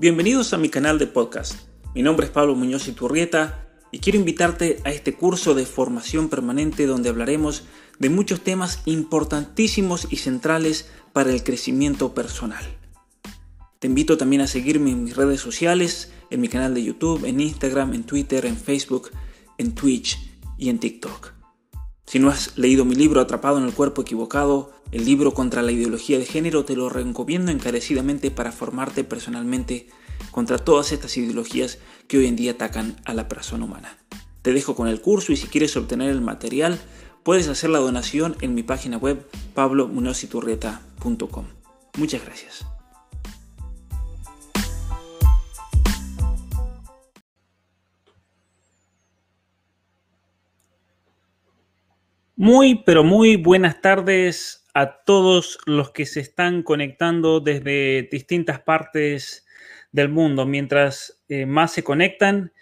Bienvenidos a mi canal de podcast. Mi nombre es Pablo Muñoz Iturrieta y quiero invitarte a este curso de formación permanente donde hablaremos de muchos temas importantísimos y centrales para el crecimiento personal. Te invito también a seguirme en mis redes sociales, en mi canal de YouTube, en Instagram, en Twitter, en Facebook, en Twitch y en TikTok. Si no has leído mi libro Atrapado en el cuerpo equivocado, el libro contra la ideología de género, te lo recomiendo encarecidamente para formarte personalmente contra todas estas ideologías que hoy en día atacan a la persona humana. Te dejo con el curso y si quieres obtener el material, puedes hacer la donación en mi página web pablomunociturrieta.com. Muchas gracias. Muy, pero muy buenas tardes a todos los que se están conectando desde distintas partes del mundo. Mientras eh, más se conectan,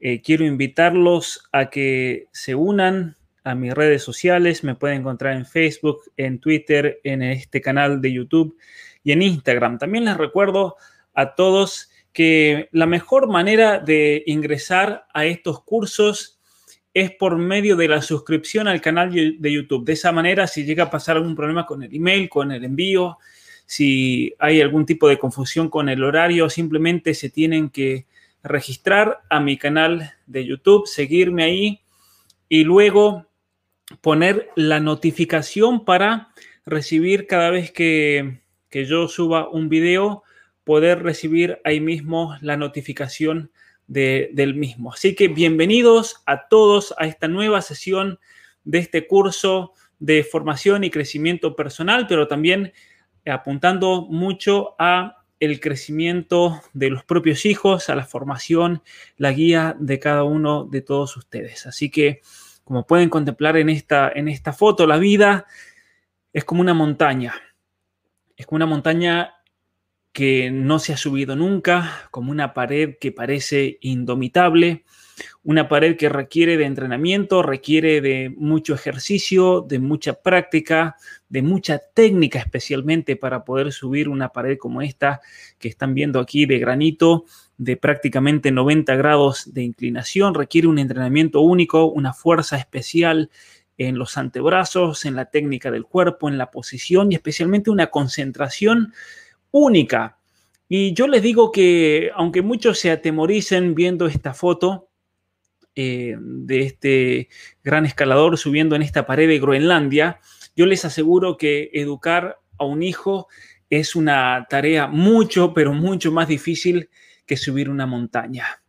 eh, quiero invitarlos a que se unan a mis redes sociales. Me pueden encontrar en Facebook, en Twitter, en este canal de YouTube y en Instagram. También les recuerdo a todos que la mejor manera de ingresar a estos cursos es por medio de la suscripción al canal de YouTube. De esa manera, si llega a pasar algún problema con el email, con el envío, si hay algún tipo de confusión con el horario, simplemente se tienen que registrar a mi canal de YouTube, seguirme ahí y luego poner la notificación para recibir cada vez que, que yo suba un video, poder recibir ahí mismo la notificación del mismo. Así que bienvenidos a todos a esta nueva sesión de este curso de formación y crecimiento personal, pero también apuntando mucho a el crecimiento de los propios hijos, a la formación, la guía de cada uno de todos ustedes. Así que, como pueden contemplar en esta, en esta foto, la vida es como una montaña. Es como una montaña que no se ha subido nunca, como una pared que parece indomitable, una pared que requiere de entrenamiento, requiere de mucho ejercicio, de mucha práctica, de mucha técnica especialmente para poder subir una pared como esta que están viendo aquí de granito de prácticamente 90 grados de inclinación, requiere un entrenamiento único, una fuerza especial en los antebrazos, en la técnica del cuerpo, en la posición y especialmente una concentración única. Y yo les digo que aunque muchos se atemoricen viendo esta foto eh, de este gran escalador subiendo en esta pared de Groenlandia, yo les aseguro que educar a un hijo es una tarea mucho, pero mucho más difícil que subir una montaña.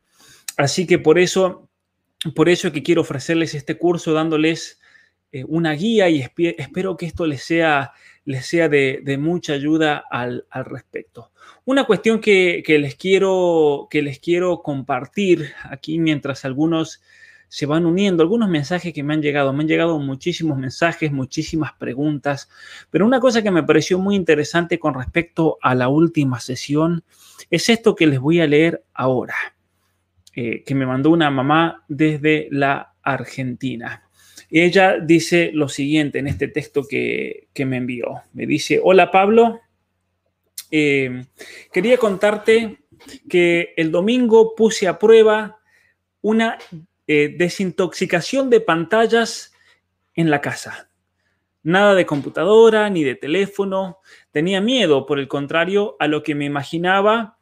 Así que por eso, por eso es que quiero ofrecerles este curso dándoles eh, una guía y espero que esto les sea les sea de, mucha ayuda al, respecto. Una cuestión que, les quiero, que les quiero compartir aquí mientras algunos se van uniendo, algunos mensajes que me han llegado, me han llegado muchísimos mensajes, muchísimas preguntas, pero una cosa que me pareció muy interesante con respecto a la última sesión es esto que les voy a leer ahora, eh, que me mandó una mamá desde la Argentina. Ella dice lo siguiente en este texto que, me envió. Me dice, hola Pablo, eh, quería contarte que el domingo puse a prueba una eh, desintoxicación de pantallas en la casa. Nada de computadora ni de teléfono. Tenía miedo, por el contrario, a lo que me imaginaba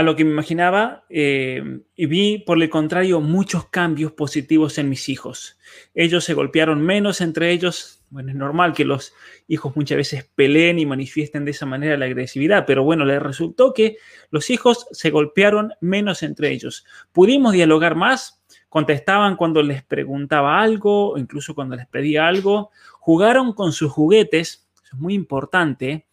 a lo que me imaginaba eh, y vi, por el contrario, muchos cambios positivos en mis hijos. Ellos se golpearon menos entre ellos. Bueno, es normal que los hijos muchas veces peleen y manifiesten de esa manera la agresividad, pero bueno, les resultó que los hijos se golpearon menos entre ellos. Pudimos dialogar más, contestaban cuando les preguntaba algo o incluso cuando les pedía algo, jugaron con sus juguetes, eso es muy importante,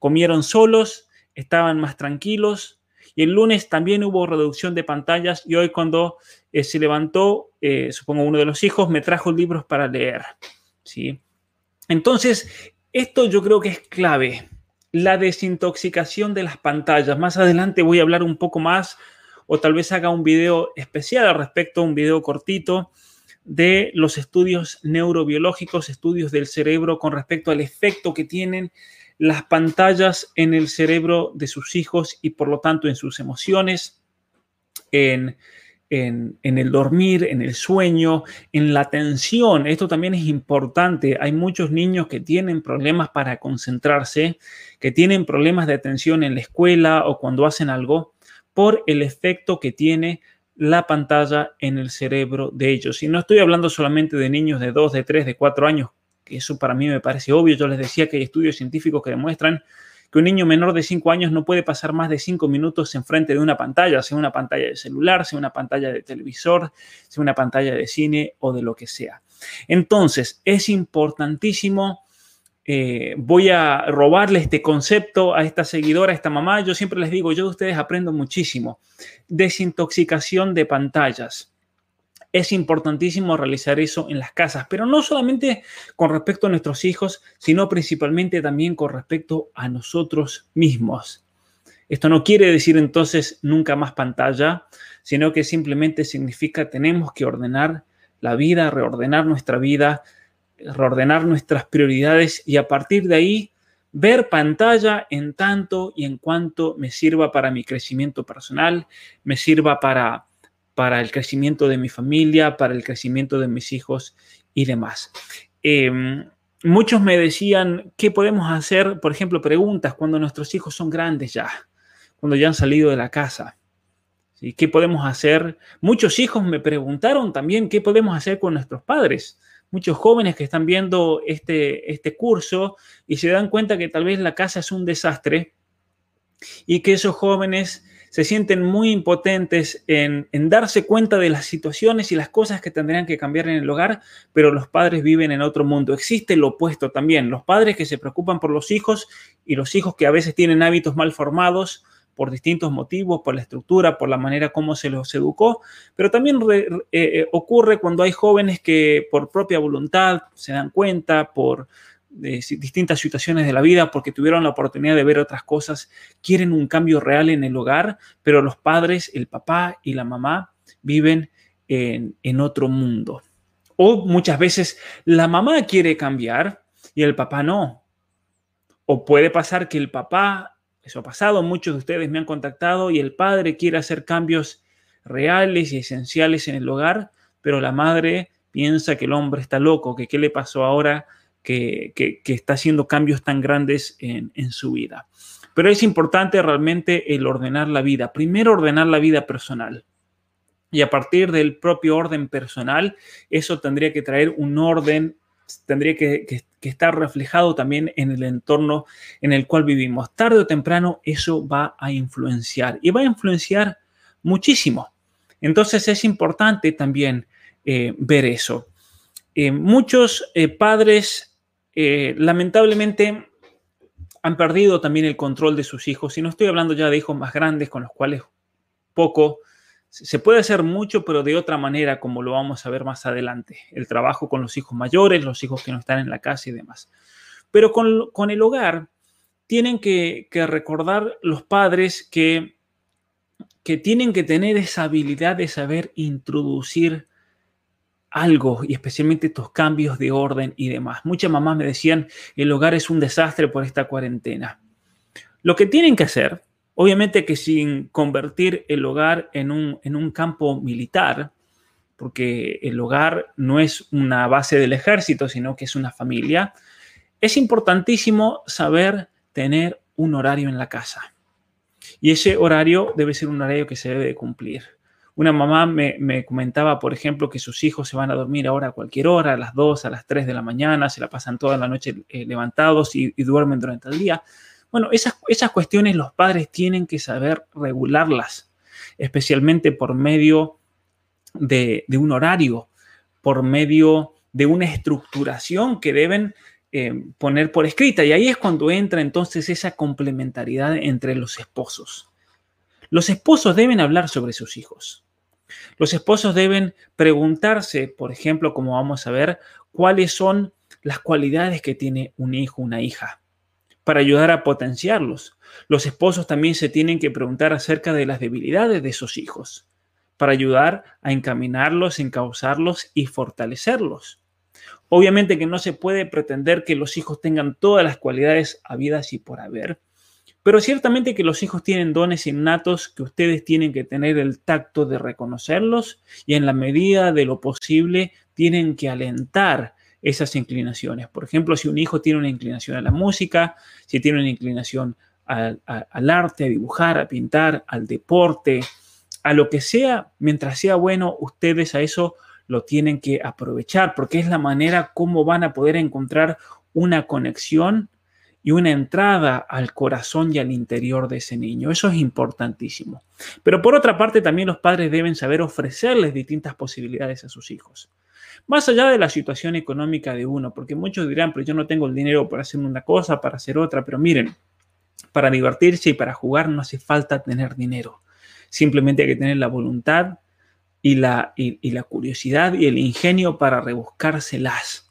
comieron solos, estaban más tranquilos, y el lunes también hubo reducción de pantallas y hoy cuando eh, se levantó, eh, supongo uno de los hijos, me trajo libros para leer. ¿sí? Entonces, esto yo creo que es clave, la desintoxicación de las pantallas. Más adelante voy a hablar un poco más o tal vez haga un video especial al respecto, un video cortito de los estudios neurobiológicos, estudios del cerebro con respecto al efecto que tienen las pantallas en el cerebro de sus hijos y por lo tanto en sus emociones, en, en, el dormir, en el sueño, en la atención. Esto también es importante. Hay muchos niños que tienen problemas para concentrarse, que tienen problemas de atención en la escuela o cuando hacen algo por el efecto que tiene la pantalla en el cerebro de ellos. Y no estoy hablando solamente de niños de 2, de 3, de 4 años, eso para mí me parece obvio. Yo les decía que hay estudios científicos que demuestran que un niño menor de 5 años no puede pasar más de 5 minutos enfrente de una pantalla, sea una pantalla de celular, sea una pantalla de televisor, sea una pantalla de cine o de lo que sea. Entonces, es importantísimo eh, voy a robarle este concepto a esta seguidora, a esta mamá. Yo siempre les digo, yo de ustedes aprendo muchísimo. Desintoxicación de pantallas. Es importantísimo realizar eso en las casas, pero no solamente con respecto a nuestros hijos, sino principalmente también con respecto a nosotros mismos. Esto no quiere decir entonces nunca más pantalla, sino que simplemente significa tenemos que ordenar la vida, reordenar nuestra vida, reordenar nuestras prioridades y a partir de ahí ver pantalla en tanto y en cuanto me sirva para mi crecimiento personal, me sirva para, para el crecimiento de mi familia, para el crecimiento de mis hijos y demás. Em, muchos me decían, ¿qué podemos hacer? Por ejemplo, preguntas cuando nuestros hijos son grandes ya, cuando ya han salido de la casa. ¿Qué podemos hacer? Muchos hijos me preguntaron también, ¿qué podemos hacer con nuestros padres? muchos jóvenes que están viendo este, este curso y se dan cuenta que tal vez la casa es un desastre y que esos jóvenes se sienten muy impotentes en, darse cuenta de las situaciones y las cosas que tendrían que cambiar en el hogar, pero los padres viven en otro mundo. Existe lo opuesto también, los padres que se preocupan por los hijos y los hijos que a veces tienen hábitos mal formados por distintos motivos, por la estructura, por la manera como se los educó, pero también eh, eh, ocurre cuando hay jóvenes que por propia voluntad se dan cuenta, por eh, distintas situaciones de la vida, porque tuvieron la oportunidad de ver otras cosas, quieren un cambio real en el hogar, pero los padres, el papá y la mamá viven en, en otro mundo. O muchas veces la mamá quiere cambiar y el papá no. O puede pasar que el papá eso ha pasado, muchos de ustedes me han contactado y el padre quiere hacer cambios reales y esenciales en el hogar, pero la madre piensa que el hombre está loco, que qué le pasó ahora, que, está haciendo cambios tan grandes en, su vida. Pero es importante realmente el ordenar la vida. Primero ordenar la vida personal. Y a partir del propio orden personal, eso tendría que traer un orden tendría que, estar reflejado también en el entorno en el cual vivimos. Tarde o temprano eso va a influenciar y va a influenciar muchísimo. Entonces es importante también eh, ver eso. Eh, muchos eh, padres lamentablemente han perdido también el control de sus hijos y no estoy hablando ya de hijos más grandes con los cuales poco se puede hacer mucho, pero de otra manera, como lo vamos a ver más adelante. El trabajo con los hijos mayores, los hijos que no están en la casa y demás. Pero con, el hogar, tienen que, recordar los padres que, que tienen que tener esa habilidad de saber introducir algo y especialmente estos cambios de orden y demás. Muchas mamás me decían, el hogar es un desastre por esta cuarentena. Lo que tienen que hacer Obviamente que sin convertir el hogar en un, en un campo militar, porque el hogar no es una base del ejército, sino que es una familia, es importantísimo saber tener un horario en la casa. Y ese horario debe ser un horario que se debe cumplir. Una mamá me, comentaba, por ejemplo, que sus hijos se van a dormir ahora a cualquier hora, a las 2, a las 3 de la mañana, se la pasan toda la noche eh, levantados y, duermen durante el día. Bueno, esas, esas cuestiones los padres tienen que saber regularlas, especialmente por medio de, un horario, por medio de una estructuración que deben eh, poner por escrita. Y ahí es cuando entra entonces esa complementariedad entre los esposos. Los esposos deben hablar sobre sus hijos. Los esposos deben preguntarse, por ejemplo, como vamos a ver, cuáles son las cualidades que tiene un hijo, una hija para ayudar a potenciarlos. Los esposos también se tienen que preguntar acerca de las debilidades de sus hijos, para ayudar a encaminarlos, encauzarlos y fortalecerlos. Obviamente que no se puede pretender que los hijos tengan todas las cualidades habidas y por haber, pero ciertamente que los hijos tienen dones innatos que ustedes tienen que tener el tacto de reconocerlos y en la medida de lo posible tienen que alentar esas inclinaciones. Por ejemplo, si un hijo tiene una inclinación a la música, si tiene una inclinación al, arte, a dibujar, a pintar, al deporte, a lo que sea, mientras sea bueno, ustedes a eso lo tienen que aprovechar porque es la manera como van a poder encontrar una conexión y una entrada al corazón y al interior de ese niño. Eso es importantísimo. Pero por otra parte, también los padres deben saber ofrecerles distintas posibilidades a sus hijos. Más allá de la situación económica de uno, porque muchos dirán, pero yo no tengo el dinero para hacer una cosa, para hacer otra, pero miren, para divertirse y para jugar no hace falta tener dinero. Simplemente hay que tener la voluntad y la, y, la curiosidad y el ingenio para rebuscárselas.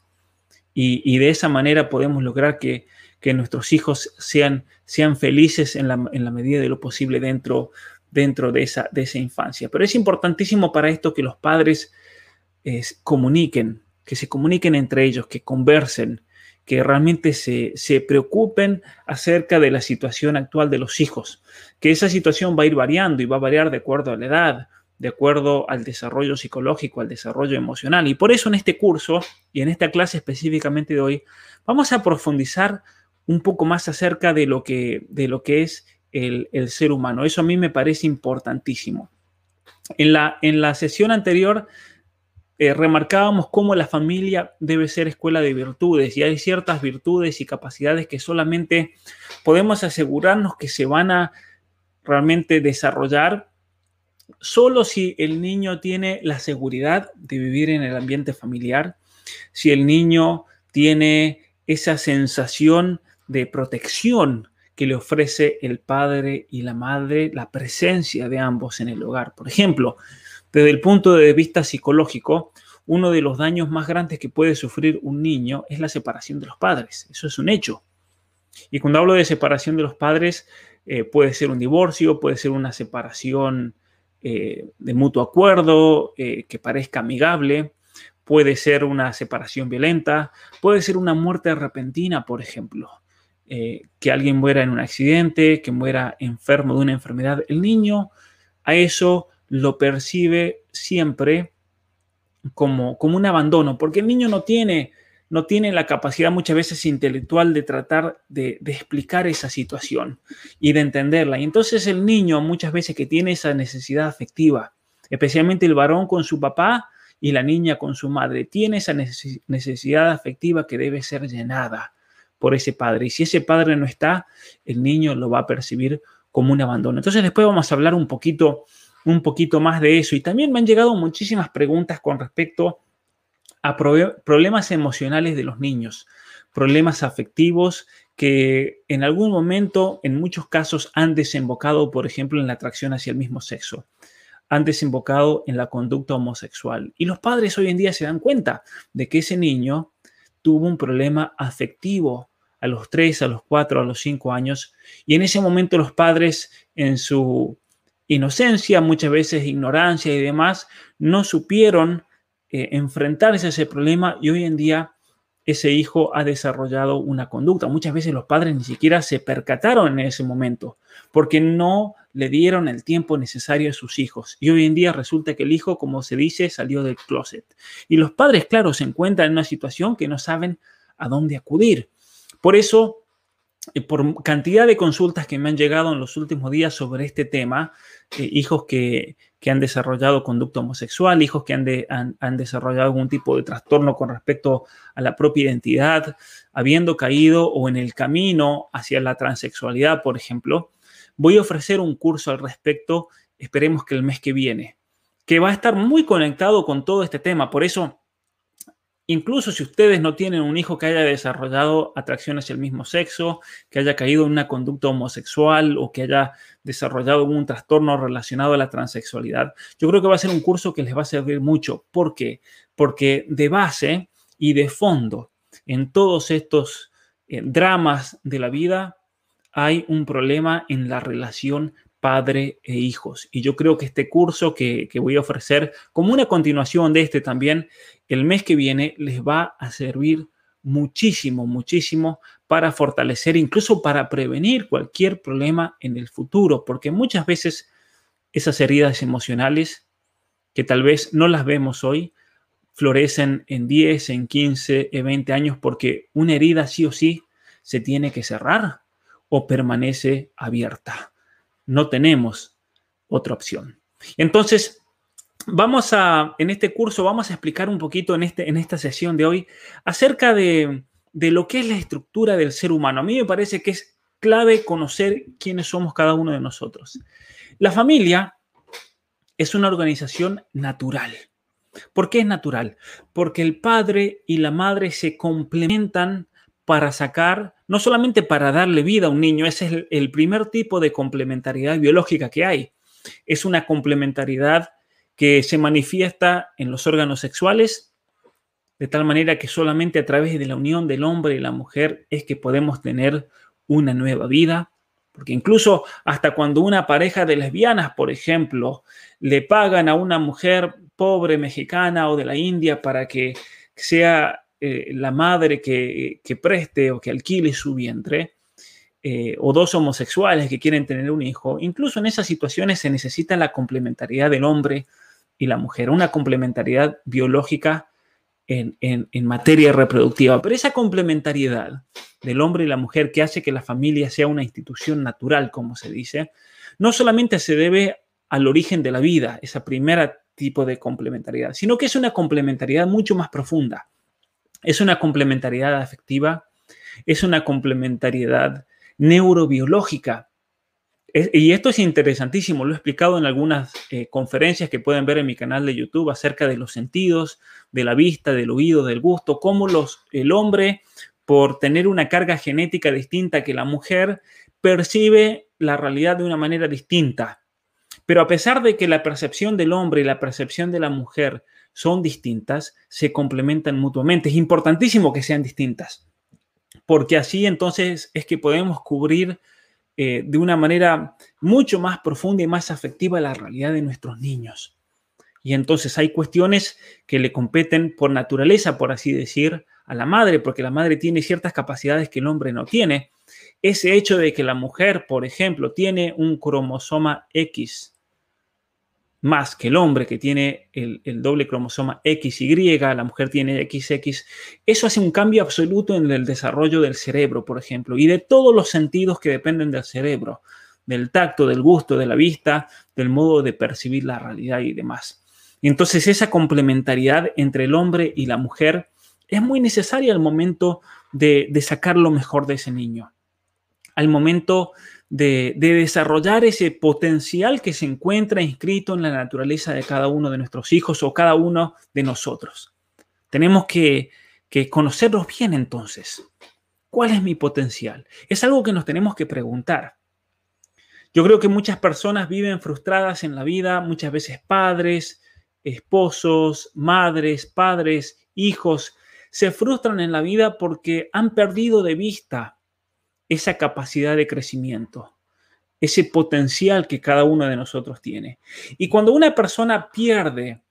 Y, y de esa manera podemos lograr que, que nuestros hijos sean, sean felices en la, en la, medida de lo posible dentro, dentro de, esa, de esa infancia. Pero es importantísimo para esto que los padres eh, comuniquen, que se comuniquen entre ellos, que conversen, que realmente se, se, preocupen acerca de la situación actual de los hijos, que esa situación va a ir variando y va a variar de acuerdo a la edad, de acuerdo al desarrollo psicológico, al desarrollo emocional. Y por eso en este curso y en esta clase específicamente de hoy, vamos a profundizar un poco más acerca de lo que, de lo que es el, el ser humano. Eso a mí me parece importantísimo. En la, en la sesión anterior eh, remarcábamos cómo la familia debe ser escuela de virtudes y hay ciertas virtudes y capacidades que solamente podemos asegurarnos que se van a realmente desarrollar solo si el niño tiene la seguridad de vivir en el ambiente familiar, si el niño tiene esa sensación de protección que le ofrece el padre y la madre, la presencia de ambos en el hogar. Por ejemplo, desde el punto de vista psicológico, uno de los daños más grandes que puede sufrir un niño es la separación de los padres. Eso es un hecho. Y cuando hablo de separación de los padres, eh, puede ser un divorcio, puede ser una separación eh, de mutuo acuerdo, eh, que parezca amigable, puede ser una separación violenta, puede ser una muerte repentina, por ejemplo, eh, que alguien muera en un accidente, que muera enfermo de una enfermedad. El niño a eso lo percibe siempre como, como un abandono, porque el niño no tiene no tiene la capacidad muchas veces intelectual de tratar de, explicar esa situación y de entenderla. Y entonces el niño muchas veces que tiene esa necesidad afectiva, especialmente el varón con su papá y la niña con su madre, tiene esa necesidad afectiva que debe ser llenada por ese padre. Y si ese padre no está, el niño lo va a percibir como un abandono. Entonces después vamos a hablar un poquito, un poquito más de eso. Y también me han llegado muchísimas preguntas con respecto a problemas emocionales de los niños, problemas afectivos que en algún momento, en muchos casos, han desembocado, por ejemplo, en la atracción hacia el mismo sexo, han desembocado en la conducta homosexual. Y los padres hoy en día se dan cuenta de que ese niño tuvo un problema afectivo a los 3, a los 4, a los 5 años, y en ese momento los padres, en su inocencia, muchas veces ignorancia y demás, no supieron eh, enfrentarse a ese problema y hoy en día ese hijo ha desarrollado una conducta. Muchas veces los padres ni siquiera se percataron en ese momento porque no le dieron el tiempo necesario a sus hijos. Y hoy en día resulta que el hijo, como se dice, salió del closet. Y los padres, claro, se encuentran en una situación que no saben a dónde acudir. Por eso, por cantidad de consultas que me han llegado en los últimos días sobre este tema, eh, hijos que, que han desarrollado conducta homosexual, hijos que han, han, desarrollado algún tipo de trastorno con respecto a la propia identidad, habiendo caído o en el camino hacia la transexualidad, por ejemplo, voy a ofrecer un curso al respecto, esperemos que el mes que viene, que va a estar muy conectado con todo este tema. Por eso Incluso si ustedes no tienen un hijo que haya desarrollado atracción hacia el mismo sexo, que haya caído en una conducta homosexual o que haya desarrollado un trastorno relacionado a la transexualidad, yo creo que va a ser un curso que les va a servir mucho. ¿Por qué? Porque de base y de fondo en todos estos eh, dramas de la vida hay un problema en la relación padre e hijos. Y yo creo que este curso que, que, voy a ofrecer, como una continuación de este también, el mes que viene les va a servir muchísimo, muchísimo para fortalecer, incluso para prevenir cualquier problema en el futuro, porque muchas veces esas heridas emocionales, que tal vez no las vemos hoy, florecen en 10, en 15, en 20 años, porque una herida sí o sí se tiene que cerrar o permanece abierta. No tenemos otra opción. Entonces, vamos a, en este curso, vamos a explicar un poquito en, este, en esta sesión de hoy acerca de, de lo que es la estructura del ser humano. A mí me parece que es clave conocer quiénes somos cada uno de nosotros. La familia es una organización natural. ¿Por qué es natural? Porque el padre y la madre se complementan para sacar, no solamente para darle vida a un niño, ese es el, primer tipo de complementariedad biológica que hay. Es una complementariedad que se manifiesta en los órganos sexuales, de tal manera que solamente a través de la unión del hombre y la mujer es que podemos tener una nueva vida. Porque incluso hasta cuando una pareja de lesbianas, por ejemplo, le pagan a una mujer pobre mexicana o de la India para que sea eh, la madre que, preste o que alquile su vientre, eh, o dos homosexuales que quieren tener un hijo, incluso en esas situaciones se necesita la complementariedad del hombre y la mujer, una complementariedad biológica en, materia reproductiva. Pero esa complementariedad del hombre y la mujer que hace que la familia sea una institución natural, como se dice, no solamente se debe al origen de la vida, esa primera tipo de complementariedad, sino que es una complementariedad mucho más profunda. Es una complementariedad afectiva, es una complementariedad neurobiológica y esto es interesantísimo, lo he explicado en algunas eh, conferencias que pueden ver en mi canal de YouTube acerca de los sentidos, de la vista, del oído, del gusto, cómo los, el hombre, por tener una carga genética distinta que la mujer, percibe la realidad de una manera distinta. Pero a pesar de que la percepción del hombre y la percepción de la mujer son distintas, se complementan mutuamente. Es importantísimo que sean distintas, porque así entonces es que podemos cubrir eh, de una manera mucho más profunda y más afectiva la realidad de nuestros niños. Y entonces hay cuestiones que le competen por naturaleza, por así decir, a la madre, porque la madre tiene ciertas capacidades que el hombre no tiene. Ese hecho de que la mujer, por ejemplo, tiene un cromosoma X más que el hombre que tiene el, doble cromosoma XY, la mujer tiene XX, eso hace un cambio absoluto en el desarrollo del cerebro, por ejemplo, y de todos los sentidos que dependen del cerebro, del tacto, del gusto, de la vista, del modo de percibir la realidad y demás. Entonces esa complementariedad entre el hombre y la mujer es muy necesaria al momento de, de sacar lo mejor de ese niño, al momento de, desarrollar ese potencial que se encuentra inscrito en la naturaleza de cada uno de nuestros hijos o cada uno de nosotros. Tenemos que, que conocerlos bien entonces. ¿Cuál es mi potencial? Es algo que nos tenemos que preguntar. Yo creo que muchas personas viven frustradas en la vida, muchas veces padres, esposos, madres, padres, hijos, se frustran en la vida porque han perdido de vista esa capacidad de crecimiento, ese potencial que cada uno de nosotros tiene. Y cuando una persona pierde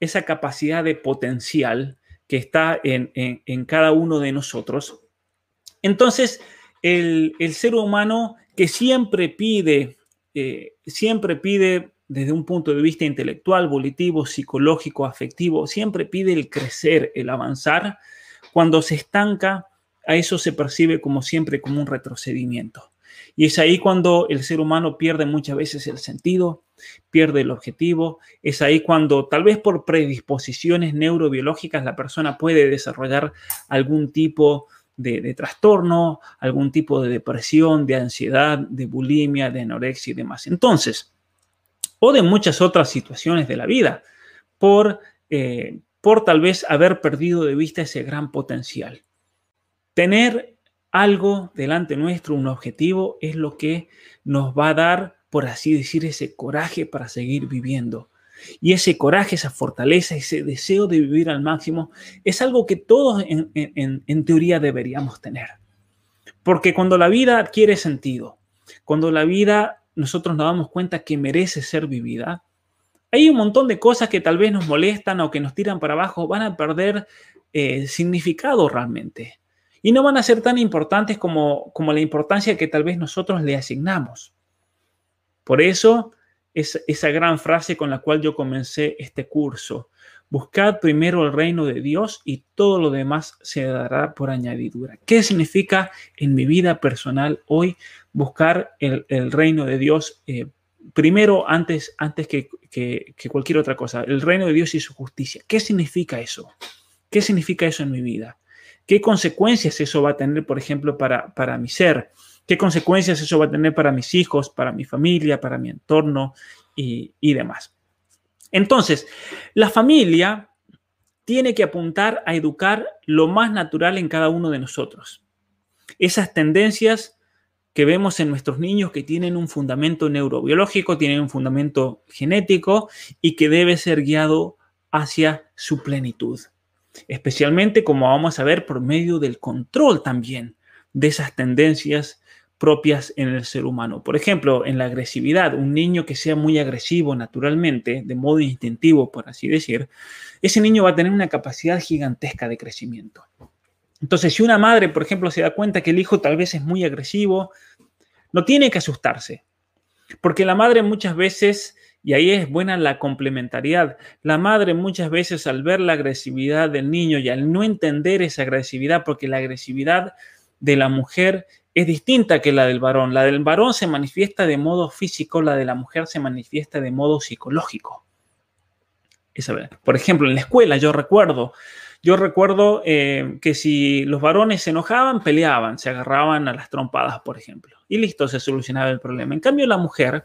esa capacidad de potencial que está en, cada uno de nosotros, entonces el, ser humano que siempre pide, eh, siempre pide desde un punto de vista intelectual, volitivo, psicológico, afectivo, siempre pide el crecer, el avanzar, cuando se estanca, a eso se percibe como siempre como un retrocedimiento. Y es ahí cuando el ser humano pierde muchas veces el sentido, pierde el objetivo. Es ahí cuando tal vez por predisposiciones neurobiológicas la persona puede desarrollar algún tipo de, trastorno, algún tipo de depresión, de ansiedad, de bulimia, de anorexia y demás. Entonces, o de muchas otras situaciones de la vida, por, eh, por tal vez haber perdido de vista ese gran potencial. Tener algo delante nuestro, un objetivo, es lo que nos va a dar, por así decir, ese coraje para seguir viviendo. Y ese coraje, esa fortaleza, ese deseo de vivir al máximo, es algo que todos en, teoría deberíamos tener. Porque cuando la vida adquiere sentido, cuando la vida nosotros nos damos cuenta que merece ser vivida, hay un montón de cosas que tal vez nos molestan o que nos tiran para abajo, van a perder eh, significado realmente. Y no van a ser tan importantes como, como la importancia que tal vez nosotros le asignamos. Por eso, es esa gran frase con la cual yo comencé este curso. Buscad primero el reino de Dios y todo lo demás se dará por añadidura. ¿Qué significa en mi vida personal hoy buscar el, reino de Dios eh, primero antes, antes que, cualquier otra cosa? El reino de Dios y su justicia. ¿Qué significa eso? ¿Qué significa eso en mi vida? ¿Qué consecuencias eso va a tener, por ejemplo, para, para mi ser? ¿Qué consecuencias eso va a tener para mis hijos, para mi familia, para mi entorno y, y demás? Entonces, la familia tiene que apuntar a educar lo más natural en cada uno de nosotros. Esas tendencias que vemos en nuestros niños que tienen un fundamento neurobiológico, tienen un fundamento genético y que debe ser guiado hacia su plenitud. Especialmente, como vamos a ver, por medio del control también de esas tendencias propias en el ser humano. Por ejemplo, en la agresividad, un niño que sea muy agresivo naturalmente, de modo instintivo, por así decir, ese niño va a tener una capacidad gigantesca de crecimiento. Entonces, si una madre, por ejemplo, se da cuenta que el hijo tal vez es muy agresivo, no tiene que asustarse, porque la madre muchas veces, y ahí es buena la complementariedad, la madre muchas veces al ver la agresividad del niño y al no entender esa agresividad, porque la agresividad de la mujer es distinta que la del varón. La del varón se manifiesta de modo físico, la de la mujer se manifiesta de modo psicológico. Por ejemplo, en la escuela yo recuerdo, yo recuerdo eh, que si los varones se enojaban, peleaban, se agarraban a las trompadas, por ejemplo. Y listo, se solucionaba el problema. En cambio, la mujer,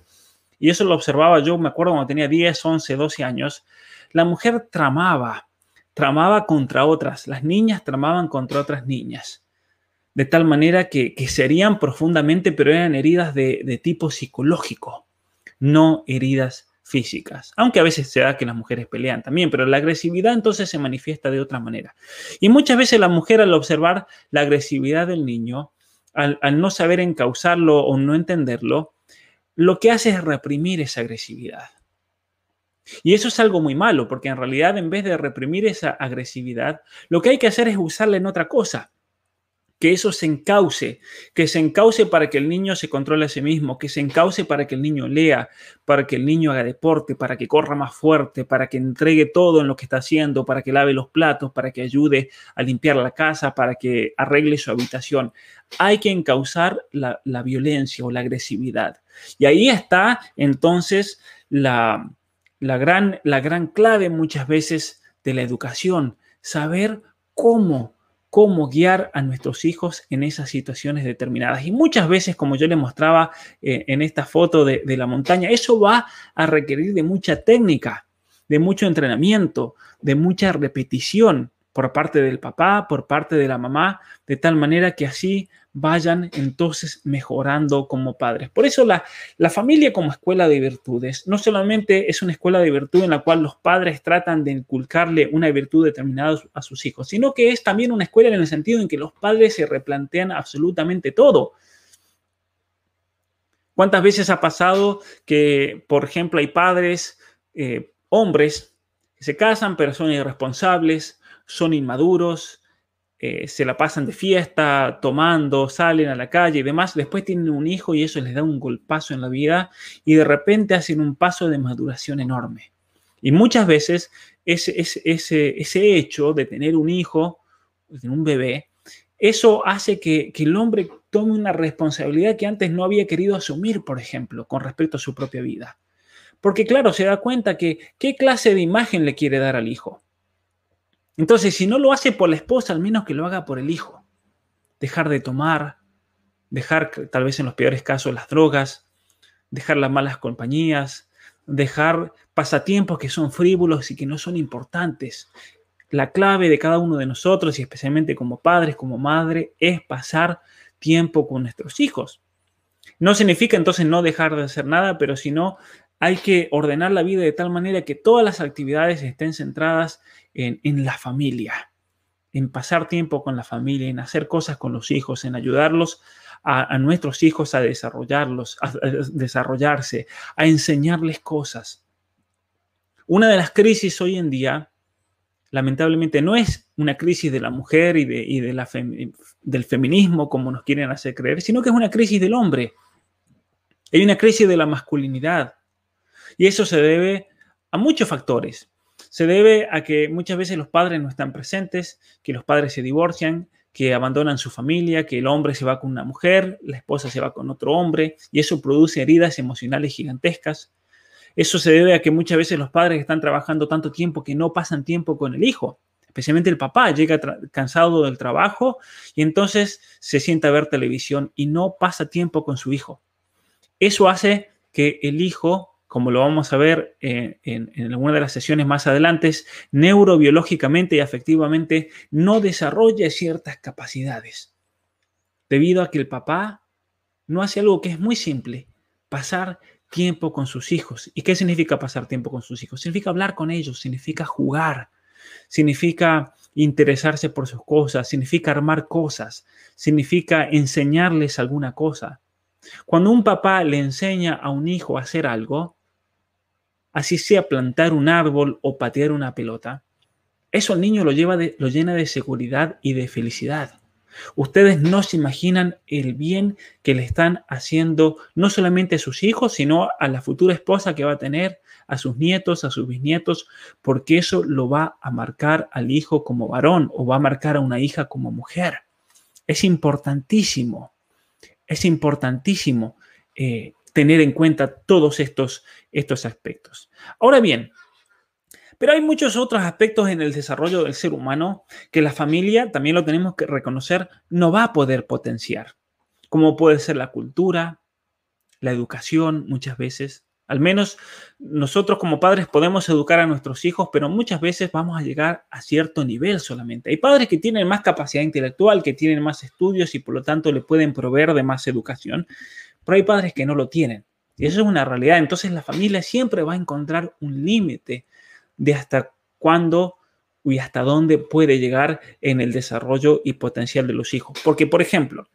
y eso lo observaba yo, me acuerdo cuando tenía 10, 11, 12 años, la mujer tramaba, tramaba contra otras. Las niñas tramaban contra otras niñas de tal manera que, serían profundamente, pero eran heridas de, tipo psicológico, no heridas físicas. Aunque a veces se da que las mujeres pelean también, pero la agresividad entonces se manifiesta de otra manera. Y muchas veces la mujer al observar la agresividad del niño, al, al no saber encauzarlo o no entenderlo, lo que hace es reprimir esa agresividad. Y eso es algo muy malo, porque en realidad en vez de reprimir esa agresividad, lo que hay que hacer es usarla en otra cosa que eso se encauce, que se encauce para que el niño se controle a sí mismo, que se encauce para que el niño lea, para que el niño haga deporte, para que corra más fuerte, para que entregue todo en lo que está haciendo, para que lave los platos, para que ayude a limpiar la casa, para que arregle su habitación. Hay que encauzar la, violencia o la agresividad. Y ahí está entonces la, la, gran, la gran clave muchas veces de la educación, saber cómo cómo guiar a nuestros hijos en esas situaciones determinadas. Y muchas veces, como yo les mostraba eh, en esta foto de, de la montaña, eso va a requerir de mucha técnica, de mucho entrenamiento, de mucha repetición por parte del papá, por parte de la mamá, de tal manera que así vayan entonces mejorando como padres. Por eso la, la, familia como escuela de virtudes no solamente es una escuela de virtud en la cual los padres tratan de inculcarle una virtud determinada a sus hijos, sino que es también una escuela en el sentido en que los padres se replantean absolutamente todo. ¿Cuántas veces ha pasado que, por ejemplo, hay padres, eh, hombres, que se casan pero son irresponsables, son inmaduros, eh, se la pasan de fiesta, tomando, salen a la calle y demás, después tienen un hijo y eso les da un golpazo en la vida y de repente hacen un paso de maduración enorme. Y muchas veces ese, ese, ese hecho de tener un hijo, de un bebé, eso hace que, que el hombre tome una responsabilidad que antes no había querido asumir, por ejemplo, con respecto a su propia vida. Porque claro, se da cuenta que qué clase de imagen le quiere dar al hijo. Entonces, si no lo hace por la esposa, al menos que lo haga por el hijo. Dejar de tomar, dejar tal vez en los peores casos las drogas, dejar las malas compañías, dejar pasatiempos que son frívolos y que no son importantes. La clave de cada uno de nosotros, y especialmente como padres, como madre, es pasar tiempo con nuestros hijos. No significa entonces no dejar de hacer nada, pero sino hay que ordenar la vida de tal manera que todas las actividades estén centradas en, la familia, en pasar tiempo con la familia, en hacer cosas con los hijos, en ayudarlos a, nuestros hijos a desarrollarlos, a, desarrollarse, a enseñarles cosas. Una de las crisis hoy en día, lamentablemente, no es una crisis de la mujer y, de, del feminismo, como nos quieren hacer creer, sino que es una crisis del hombre. Hay una crisis de la masculinidad. Y eso se debe a muchos factores. Se debe a que muchas veces los padres no están presentes, que los padres se divorcian, que abandonan su familia, que el hombre se va con una mujer, la esposa se va con otro hombre, y eso produce heridas emocionales gigantescas. Eso se debe a que muchas veces los padres están trabajando tanto tiempo que no pasan tiempo con el hijo. Especialmente el papá llega cansado del trabajo y entonces se sienta a ver televisión y no pasa tiempo con su hijo. Eso hace que el hijo como lo vamos a ver en, en, alguna de las sesiones más adelante, neurobiológicamente y afectivamente no desarrolla ciertas capacidades, debido a que el papá no hace algo que es muy simple, pasar tiempo con sus hijos. ¿Y qué significa pasar tiempo con sus hijos? Significa hablar con ellos, significa jugar, significa interesarse por sus cosas, significa armar cosas, significa enseñarles alguna cosa. Cuando un papá le enseña a un hijo a hacer algo, así sea plantar un árbol o patear una pelota, eso al niño lo, llena de seguridad y de felicidad. Ustedes no se imaginan el bien que le están haciendo no solamente a sus hijos, sino a la futura esposa que va a tener, a sus nietos, a sus bisnietos, porque eso lo va a marcar al hijo como varón o va a marcar a una hija como mujer. Es importantísimo, es importantísimo eh, tener en cuenta todos estos, estos aspectos. Ahora bien, pero hay muchos otros aspectos en el desarrollo del ser humano que la familia, también lo tenemos que reconocer, no va a poder potenciar, como puede ser la cultura, la educación muchas veces. Al menos nosotros como padres podemos educar a nuestros hijos, pero muchas veces vamos a llegar a cierto nivel solamente. Hay padres que tienen más capacidad intelectual, que tienen más estudios y por lo tanto le pueden proveer de más educación, pero hay padres que no lo tienen. Y eso es una realidad. Entonces la familia siempre va a encontrar un límite de hasta cuándo y hasta dónde puede llegar en el desarrollo y potencial de los hijos. Porque, por ejemplo,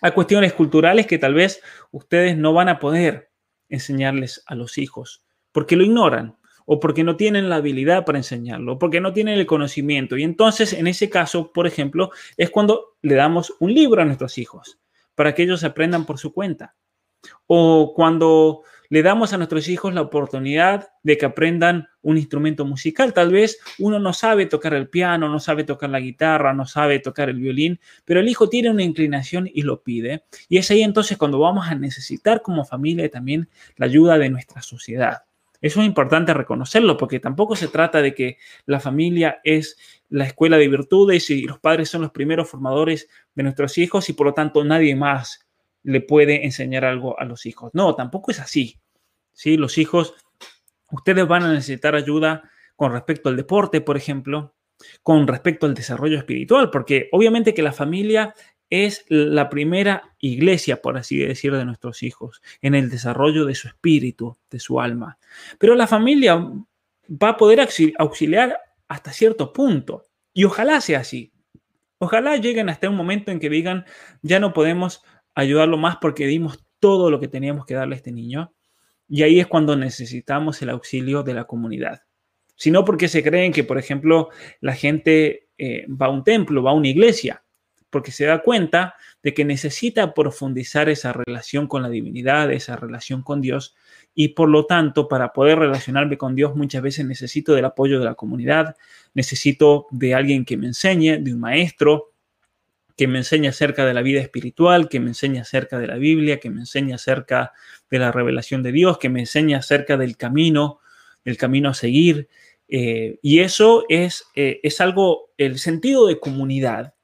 hay cuestiones culturales que tal vez ustedes no van a poder enseñarles a los hijos porque lo ignoran o porque no tienen la habilidad para enseñarlo, porque no tienen el conocimiento. Y entonces, en ese caso, por ejemplo, es cuando le damos un libro a nuestros hijos para que ellos aprendan por su cuenta. O cuando le damos a nuestros hijos la oportunidad de que aprendan un instrumento musical. Tal vez uno no sabe tocar el piano, no sabe tocar la guitarra, no sabe tocar el violín, pero el hijo tiene una inclinación y lo pide. Y es ahí entonces cuando vamos a necesitar como familia también la ayuda de nuestra sociedad. Eso es importante reconocerlo porque tampoco se trata de que la familia es la escuela de virtudes y los padres son los primeros formadores de nuestros hijos y por lo tanto nadie más le puede enseñar algo a los hijos. No, tampoco es así. ¿sí? Los hijos, ustedes van a necesitar ayuda con respecto al deporte, por ejemplo, con respecto al desarrollo espiritual, porque obviamente que la familia es la primera iglesia, por así decir, de nuestros hijos, en el desarrollo de su espíritu, de su alma. Pero la familia va a poder auxiliar hasta cierto punto. Y ojalá sea así. Ojalá lleguen hasta un momento en que digan, ya no podemos ayudarlo más porque dimos todo lo que teníamos que darle a este niño. Y ahí es cuando necesitamos el auxilio de la comunidad. Sino porque se creen que, por ejemplo, la gente eh, va a un templo, va a una iglesia porque se da cuenta de que necesita profundizar esa relación con la divinidad, esa relación con Dios, y por lo tanto, para poder relacionarme con Dios muchas veces necesito del apoyo de la comunidad, necesito de alguien que me enseñe, de un maestro, que me enseñe acerca de la vida espiritual, que me enseñe acerca de la Biblia, que me enseñe acerca de la revelación de Dios, que me enseñe acerca del camino, del camino a seguir. Eh, y eso es, eh, es algo, el sentido de comunidad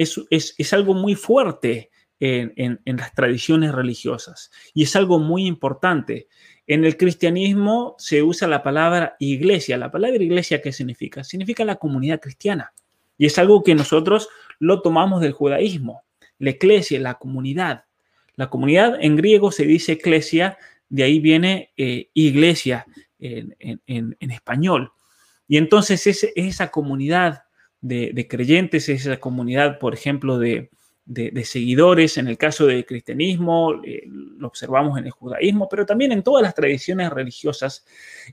es, algo muy fuerte en, las tradiciones religiosas y es algo muy importante. En el cristianismo se usa la palabra iglesia. ¿La palabra iglesia qué significa? Significa la comunidad cristiana. Y es algo que nosotros lo tomamos del judaísmo. La iglesia, la comunidad. La comunidad en griego se dice eclesia, de ahí viene eh, iglesia en, español. Y entonces es esa comunidad de, creyentes, es esa comunidad, por ejemplo, de, seguidores. En el caso del cristianismo, eh, lo observamos en el judaísmo, pero también en todas las tradiciones religiosas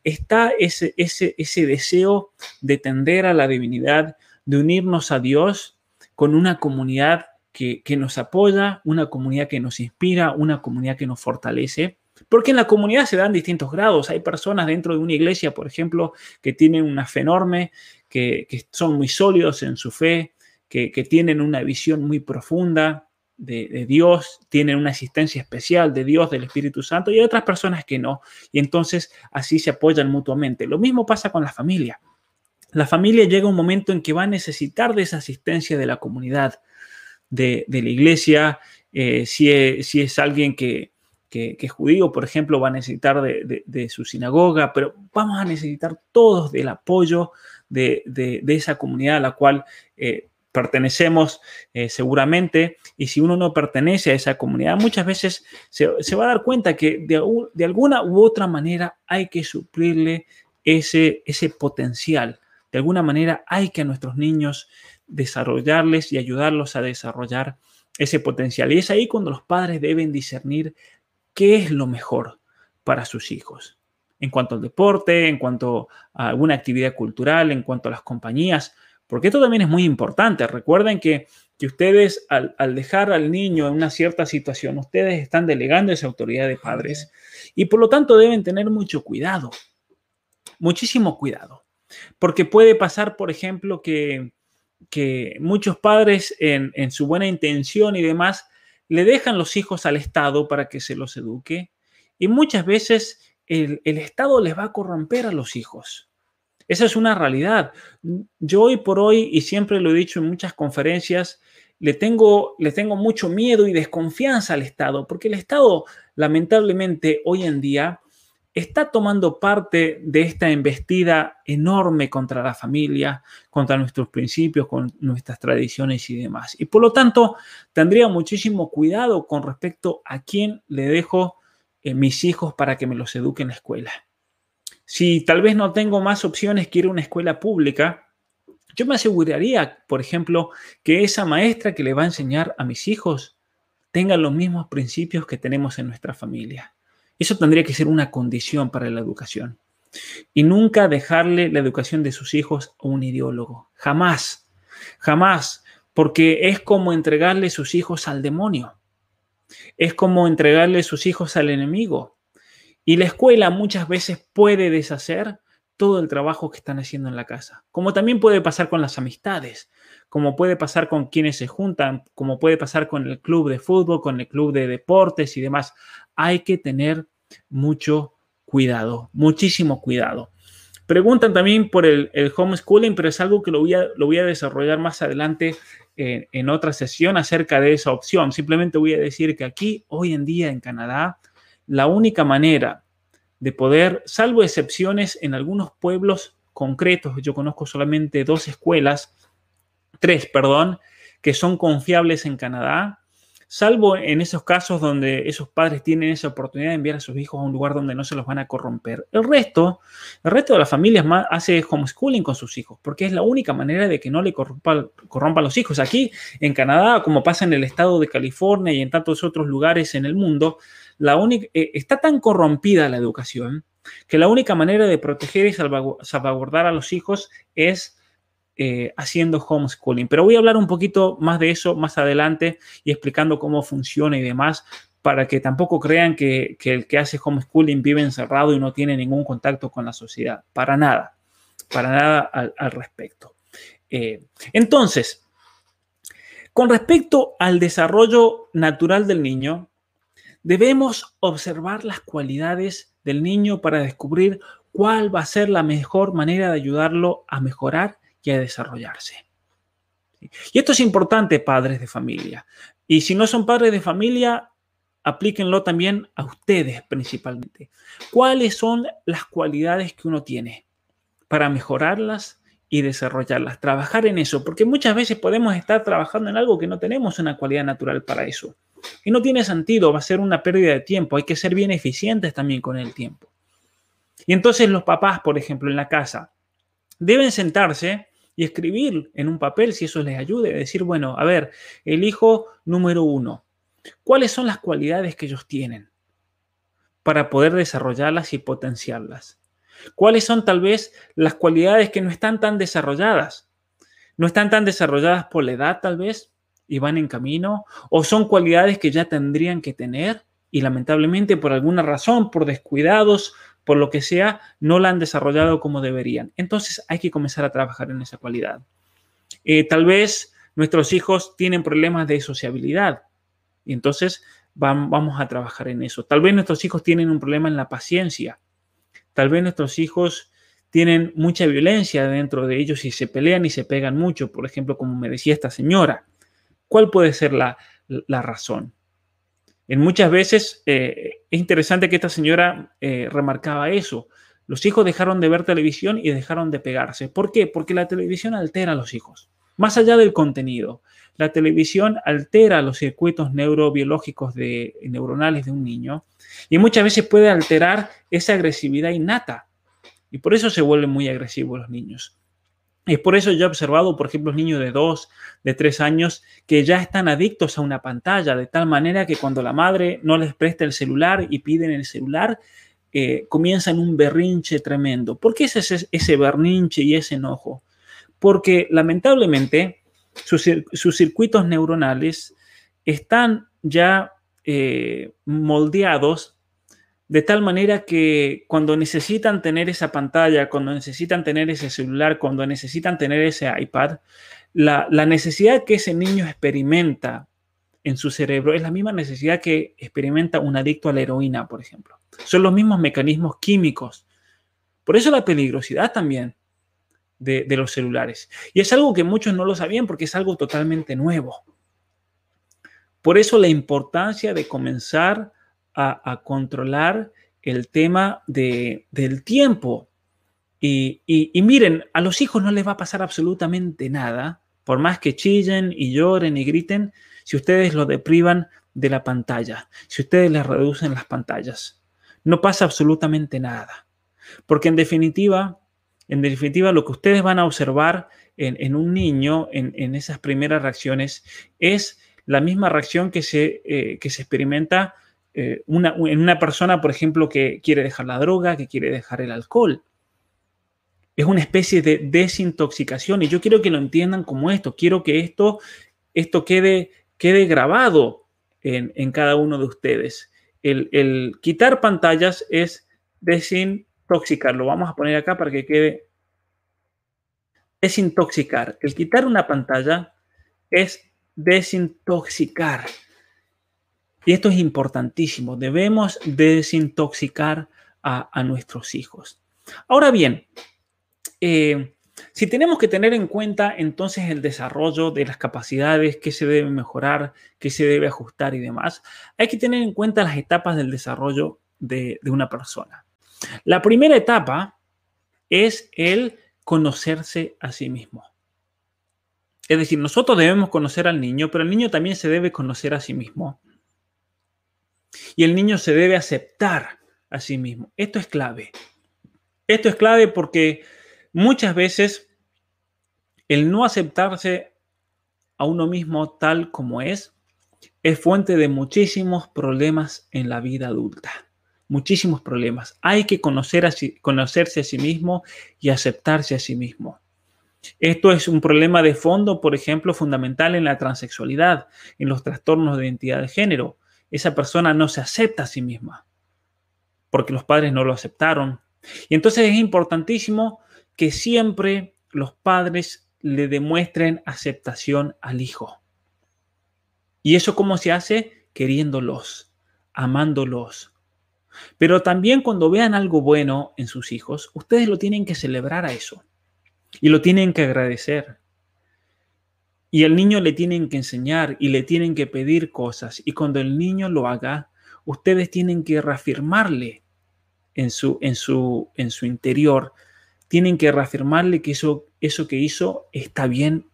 está ese, ese, ese deseo de tender a la divinidad, de unirnos a Dios con una comunidad que, que, nos apoya, una comunidad que nos inspira, una comunidad que nos fortalece. Porque en la comunidad se dan distintos grados. Hay personas dentro de una iglesia, por ejemplo, que tienen una fe enorme, que, son muy sólidos en su fe, que, tienen una visión muy profunda de, Dios, tienen una asistencia especial de Dios, del Espíritu Santo, y hay otras personas que no. Y entonces así se apoyan mutuamente. Lo mismo pasa con la familia. La familia llega un momento en que va a necesitar de esa asistencia de la comunidad, de, la iglesia, eh, si, es, alguien que, es judío, por ejemplo, va a necesitar de, su sinagoga, pero vamos a necesitar todos del apoyo de, esa comunidad a la cual eh, pertenecemos eh, seguramente. Y si uno no pertenece a esa comunidad, muchas veces se, va a dar cuenta que de, alguna u otra manera hay que suplirle ese, ese potencial. De alguna manera hay que a nuestros niños desarrollarles y ayudarlos a desarrollar ese potencial. Y es ahí cuando los padres deben discernir qué es lo mejor para sus hijos en cuanto al deporte, en cuanto a alguna actividad cultural, en cuanto a las compañías, porque esto también es muy importante. Recuerden que, ustedes al, dejar al niño en una cierta situación, ustedes están delegando esa autoridad de padres y por lo tanto deben tener mucho cuidado, muchísimo cuidado, porque puede pasar, por ejemplo, que, muchos padres en, en su buena intención y demás le dejan los hijos al Estado para que se los eduque y muchas veces el, Estado les va a corromper a los hijos. Esa es una realidad. Yo hoy por hoy, y siempre lo he dicho en muchas conferencias, le tengo, le tengo mucho miedo y desconfianza al Estado, porque el Estado, lamentablemente, hoy en día está tomando parte de esta embestida enorme contra la familia, contra nuestros principios, con nuestras tradiciones y demás. Y por lo tanto, tendría muchísimo cuidado con respecto a quién le dejo mis hijos para que me los eduque en la escuela. Si tal vez no tengo más opciones que ir a una escuela pública, yo me aseguraría, por ejemplo, que esa maestra que le va a enseñar a mis hijos tenga los mismos principios que tenemos en nuestra familia. Eso tendría que ser una condición para la educación. Y nunca dejarle la educación de sus hijos a un ideólogo. Jamás, jamás, porque es como entregarle sus hijos al demonio. Es como entregarle sus hijos al enemigo. Y la escuela muchas veces puede deshacer todo el trabajo que están haciendo en la casa. Como también puede pasar con las amistades, como puede pasar con quienes se juntan, como puede pasar con el club de fútbol, con el club de deportes y demás. Hay que tener mucho cuidado, muchísimo cuidado. Preguntan también por el, homeschooling, pero es algo que lo voy a, lo voy a desarrollar más adelante en, otra sesión acerca de esa opción. Simplemente voy a decir que aquí, hoy en día en Canadá, la única manera de poder, salvo excepciones en algunos pueblos concretos, yo conozco solamente dos escuelas, tres, perdón, que son confiables en Canadá, salvo en esos casos donde esos padres tienen esa oportunidad de enviar a sus hijos a un lugar donde no se los van a corromper. El resto, el resto de las familias hace homeschooling con sus hijos, porque es la única manera de que no le corrompan corrompa los hijos. Aquí en Canadá, como pasa en el estado de California y en tantos otros lugares en el mundo, la única, eh, está tan corrompida la educación que la única manera de proteger y salvaguardar a los hijos es eh, haciendo homeschooling. Pero voy a hablar un poquito más de eso más adelante y explicando cómo funciona y demás para que tampoco crean que, el que hace homeschooling vive encerrado y no tiene ningún contacto con la sociedad. Para nada, para nada al, respecto. Eh, entonces, con respecto al desarrollo natural del niño, debemos observar las cualidades del niño para descubrir cuál va a ser la mejor manera de ayudarlo a mejorar a desarrollarse. Y esto es importante, padres de familia. Y si no son padres de familia, aplíquenlo también a ustedes principalmente. ¿Cuáles son las cualidades que uno tiene para mejorarlas y desarrollarlas? Trabajar en eso, porque muchas veces podemos estar trabajando en algo que no tenemos una cualidad natural para eso. Y no tiene sentido, va a ser una pérdida de tiempo. Hay que ser bien eficientes también con el tiempo. Y entonces los papás, por ejemplo, en la casa, deben sentarse y escribir en un papel si eso les ayude. Decir, bueno, a ver, el hijo número uno, ¿cuáles son las cualidades que ellos tienen para poder desarrollarlas y potenciarlas? ¿Cuáles son tal vez las cualidades que no están tan desarrolladas? ¿No están tan desarrolladas por la edad tal vez y van en camino? ¿O son cualidades que ya tendrían que tener y lamentablemente por alguna razón, por descuidados, por lo que sea, no la han desarrollado como deberían? Entonces hay que comenzar a trabajar en esa cualidad. Eh, tal vez nuestros hijos tienen problemas de sociabilidad y entonces vamos a trabajar en eso. Tal vez nuestros hijos tienen un problema en la paciencia Tal vez nuestros hijos tienen mucha violencia dentro de ellos y se pelean y se pegan mucho, por ejemplo, como me decía esta señora. ¿Cuál puede ser la, razón? En muchas veces eh, es interesante que esta señora eh, remarcaba eso. Los hijos dejaron de ver televisión y dejaron de pegarse. ¿Por qué? Porque la televisión altera a los hijos. Más allá del contenido, la televisión altera los circuitos neurobiológicos neuronales de un niño y muchas veces puede alterar esa agresividad innata. Y por eso se vuelven muy agresivos los niños. Es por eso yo he observado, por ejemplo, niños de 2, de 3 años que ya están adictos a una pantalla, de tal manera que cuando la madre no les presta el celular y piden el celular, eh, comienzan un berrinche tremendo. ¿Por qué es ese, ese berrinche y ese enojo? Porque lamentablemente sus, sus circuitos neuronales están ya eh, moldeados de tal manera que cuando necesitan tener esa pantalla, cuando necesitan tener ese celular, cuando necesitan tener ese iPad, la, necesidad que ese niño experimenta en su cerebro es la misma necesidad que experimenta un adicto a la heroína, por ejemplo. Son los mismos mecanismos químicos. Por eso la peligrosidad también de, de los celulares. Y es algo que muchos no lo sabían porque es algo totalmente nuevo. Por eso la importancia de comenzar a, controlar el tema del tiempo. Y, miren, a los hijos no les va a pasar absolutamente nada, por más que chillen y lloren y griten, si ustedes lo deprivan de la pantalla, si ustedes les reducen las pantallas. No pasa absolutamente nada. Porque en definitiva, en definitiva, lo que ustedes van a observar en, un niño, en, en, esas primeras reacciones, es la misma reacción que se, eh, se experimenta eh, en una persona, por ejemplo, que quiere dejar la droga, que quiere dejar el alcohol. Es una especie de desintoxicación y yo quiero que lo entiendan como esto. Quiero que esto, esto quede, quede grabado en, cada uno de ustedes. El, el quitar pantallas es desintoxicar. Lo vamos a poner acá para que quede desintoxicar. El quitar una pantalla es desintoxicar. Y esto es importantísimo. Debemos desintoxicar a, nuestros hijos. Ahora bien, eh, si tenemos que tener en cuenta entonces el desarrollo de las capacidades, qué se debe mejorar, qué se debe ajustar y demás, hay que tener en cuenta las etapas del desarrollo de una persona. La primera etapa es el conocerse a sí mismo. Es decir, nosotros debemos conocer al niño, pero el niño también se debe conocer a sí mismo. Y el niño se debe aceptar a sí mismo. Esto es clave. Esto es clave porque muchas veces el no aceptarse a uno mismo tal como es es fuente de muchísimos problemas en la vida adulta. Muchísimos problemas. Hay que conocerse a sí mismo y aceptarse a sí mismo. Esto es un problema de fondo, por ejemplo, fundamental en la transexualidad, en los trastornos de identidad de género. Esa persona no se acepta a sí misma porque los padres no lo aceptaron. Y entonces es importantísimo que siempre los padres le demuestren aceptación al hijo. ¿Y eso cómo se hace? Queriéndolos, amándolos. Pero también cuando vean algo bueno en sus hijos, ustedes lo tienen que celebrar a eso. Y lo tienen que agradecer. Y al niño le tienen que enseñar y le tienen que pedir cosas. Y cuando el niño lo haga, ustedes tienen que reafirmarle en su, en su, en su interior. Tienen que reafirmarle que eso, eso que hizo está bien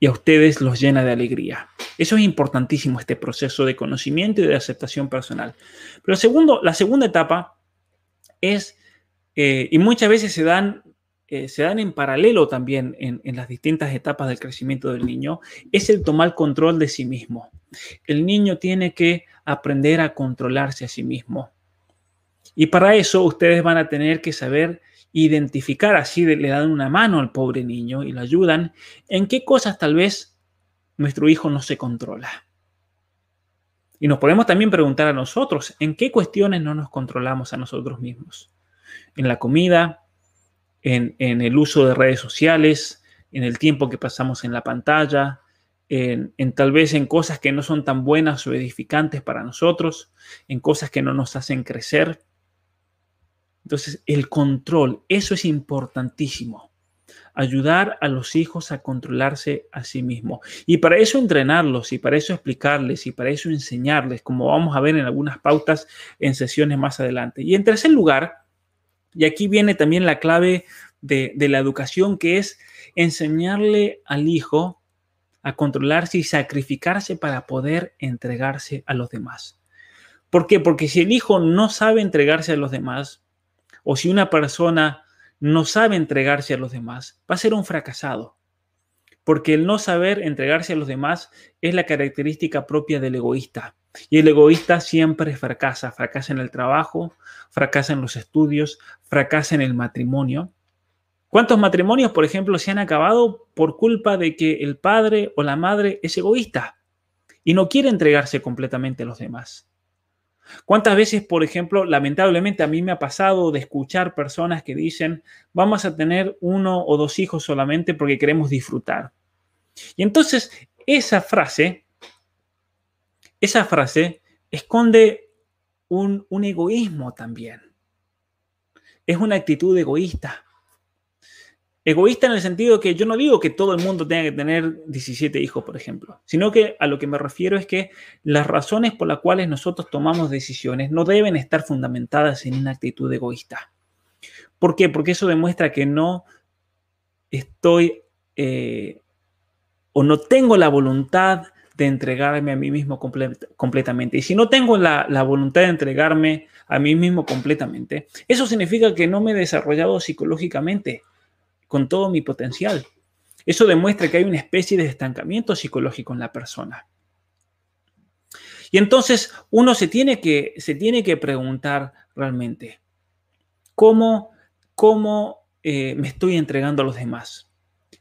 y a ustedes los llena de alegría. Eso es importantísimo, este proceso de conocimiento y de aceptación personal. Pero segundo, la segunda etapa es, eh, y muchas veces se dan eh, se dan en paralelo también en, en, las distintas etapas del crecimiento del niño, es el tomar control de sí mismo. El niño tiene que aprender a controlarse a sí mismo. Y para eso ustedes van a tener que saber identificar, así le dan una mano al pobre niño y lo ayudan, en qué cosas tal vez nuestro hijo no se controla. Y nos podemos también preguntar a nosotros, ¿en qué cuestiones no nos controlamos a nosotros mismos? En la comida, en, el uso de redes sociales, en el tiempo que pasamos en la pantalla, en, en, tal vez en cosas que no son tan buenas o edificantes para nosotros, en cosas que no nos hacen crecer. Entonces, el control, eso es importantísimo. Ayudar a los hijos a controlarse a sí mismos. Y para eso entrenarlos, y para eso explicarles, y para eso enseñarles, como vamos a ver en algunas pautas en sesiones más adelante. Y en tercer lugar, y aquí viene también la clave de, la educación, que es enseñarle al hijo a controlarse y sacrificarse para poder entregarse a los demás. ¿Por qué? Porque si el hijo no sabe entregarse a los demás, o si una persona no sabe entregarse a los demás, va a ser un fracasado. Porque el no saber entregarse a los demás es la característica propia del egoísta. Y el egoísta siempre fracasa. Fracasa en el trabajo, fracasa en los estudios, fracasa en el matrimonio. ¿Cuántos matrimonios, por ejemplo, se han acabado por culpa de que el padre o la madre es egoísta y no quiere entregarse completamente a los demás? ¿Cuántas veces, por ejemplo, lamentablemente a mí me ha pasado de escuchar personas que dicen, vamos a tener uno o dos hijos solamente porque queremos disfrutar? Y entonces esa frase, esa frase esconde un, egoísmo también. Es una actitud egoísta. Egoísta en el sentido que yo no digo que todo el mundo tenga que tener 17 hijos, por ejemplo, sino que a lo que me refiero es que las razones por las cuales nosotros tomamos decisiones no deben estar fundamentadas en una actitud egoísta. ¿Por qué? Porque eso demuestra que no estoy eh, o no tengo la voluntad de entregarme a mí mismo completamente. Y si no tengo la, la voluntad de entregarme a mí mismo completamente, eso significa que no me he desarrollado psicológicamente con todo mi potencial. Eso demuestra que hay una especie de estancamiento psicológico en la persona. Y entonces uno se tiene que, se tiene que preguntar realmente, ¿cómo, cómo eh, me estoy entregando a los demás?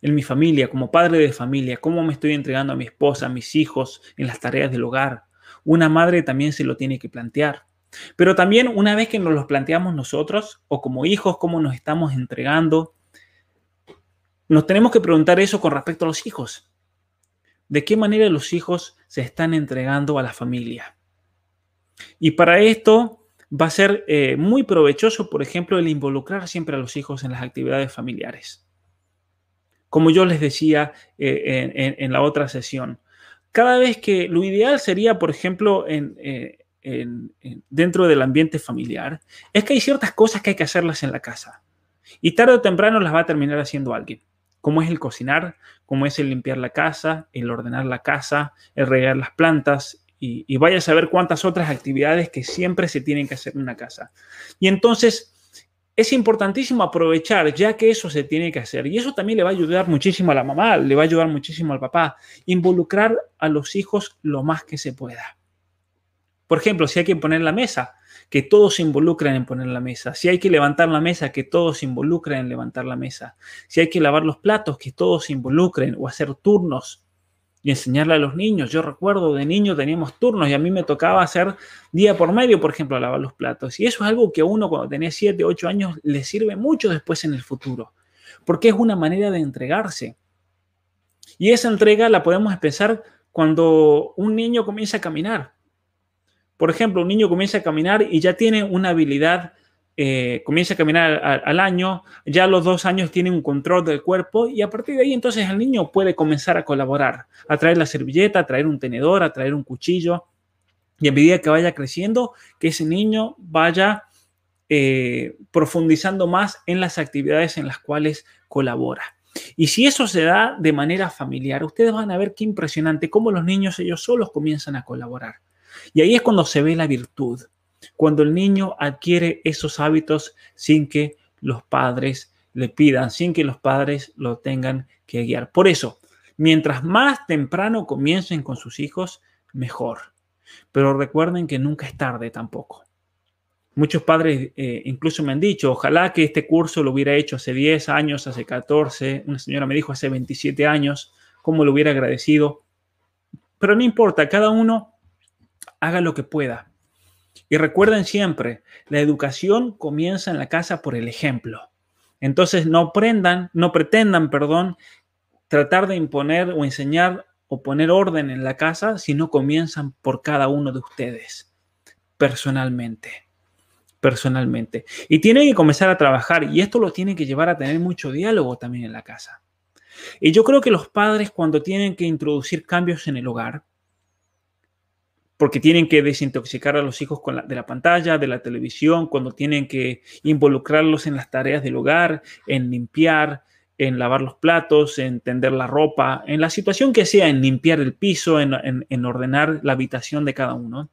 En mi familia, como padre de familia, ¿cómo me estoy entregando a mi esposa, a mis hijos, en las tareas del hogar? Una madre también se lo tiene que plantear. Pero también una vez que nos los planteamos nosotros, o como hijos, cómo nos estamos entregando, nos tenemos que preguntar eso con respecto a los hijos. ¿De qué manera los hijos se están entregando a la familia? Y para esto va a ser eh, muy provechoso, por ejemplo, el involucrar siempre a los hijos en las actividades familiares. Como yo les decía eh, en, la otra sesión, cada vez que lo ideal sería, por ejemplo, eh, dentro del ambiente familiar, es que hay ciertas cosas que hay que hacerlas en la casa. Y tarde o temprano las va a terminar haciendo alguien cómo es el cocinar, cómo es el limpiar la casa, el ordenar la casa, el regar las plantas y, vaya a saber cuántas otras actividades que siempre se tienen que hacer en una casa. Y entonces es importantísimo aprovechar ya que eso se tiene que hacer y eso también le va a ayudar muchísimo a la mamá, le va a ayudar muchísimo al papá, involucrar a los hijos lo más que se pueda. Por ejemplo, si hay que poner la mesa, que todos se involucren en poner la mesa. Si hay que levantar la mesa, que todos se involucren en levantar la mesa. Si hay que lavar los platos, que todos se involucren o hacer turnos y enseñarle a los niños. Yo recuerdo de niño teníamos turnos y a mí me tocaba hacer día por medio, por ejemplo, lavar los platos. Y eso es algo que a uno cuando tenía 7, 8 años le sirve mucho después en el futuro, porque es una manera de entregarse. Y esa entrega la podemos empezar cuando un niño comienza a caminar. Por ejemplo, un niño comienza a caminar y ya tiene una habilidad, eh, comienza a caminar al, año, ya a los dos años tiene un control del cuerpo y a partir de ahí entonces el niño puede comenzar a colaborar, a traer la servilleta, a traer un tenedor, a traer un cuchillo. Y a medida que vaya creciendo, que ese niño vaya eh, profundizando más en las actividades en las cuales colabora. Y si eso se da de manera familiar, ustedes van a ver qué impresionante cómo los niños ellos solos comienzan a colaborar. Y ahí es cuando se ve la virtud, cuando el niño adquiere esos hábitos sin que los padres le pidan sin que los padres lo tengan que guiar. Por eso, mientras más temprano comiencen con sus hijos, mejor. Pero recuerden que nunca es tarde tampoco. Muchos padres eh, incluso me han dicho, ojalá que este curso lo hubiera hecho hace 10 años, hace 14, una señora me dijo hace 27 años, cómo lo hubiera agradecido. Pero no importa, cada uno haga lo que pueda. Y recuerden siempre, la educación comienza en la casa por el ejemplo. Entonces no prendan, no pretendan, perdón, tratar de imponer o enseñar o poner orden en la casa si no comienzan por cada uno de ustedes personalmente personalmente. Y tiene que comenzar a trabajar y esto lo tiene que llevar a tener mucho diálogo también en la casa. Y yo creo que los padres cuando tienen que introducir cambios en el hogar, porque tienen que desintoxicar a los hijos de la pantalla, de la televisión, cuando tienen que involucrarlos en las tareas del hogar, en limpiar, en lavar los platos, en tender la ropa, en la situación que sea, en limpiar el piso, en, en ordenar la habitación de cada uno.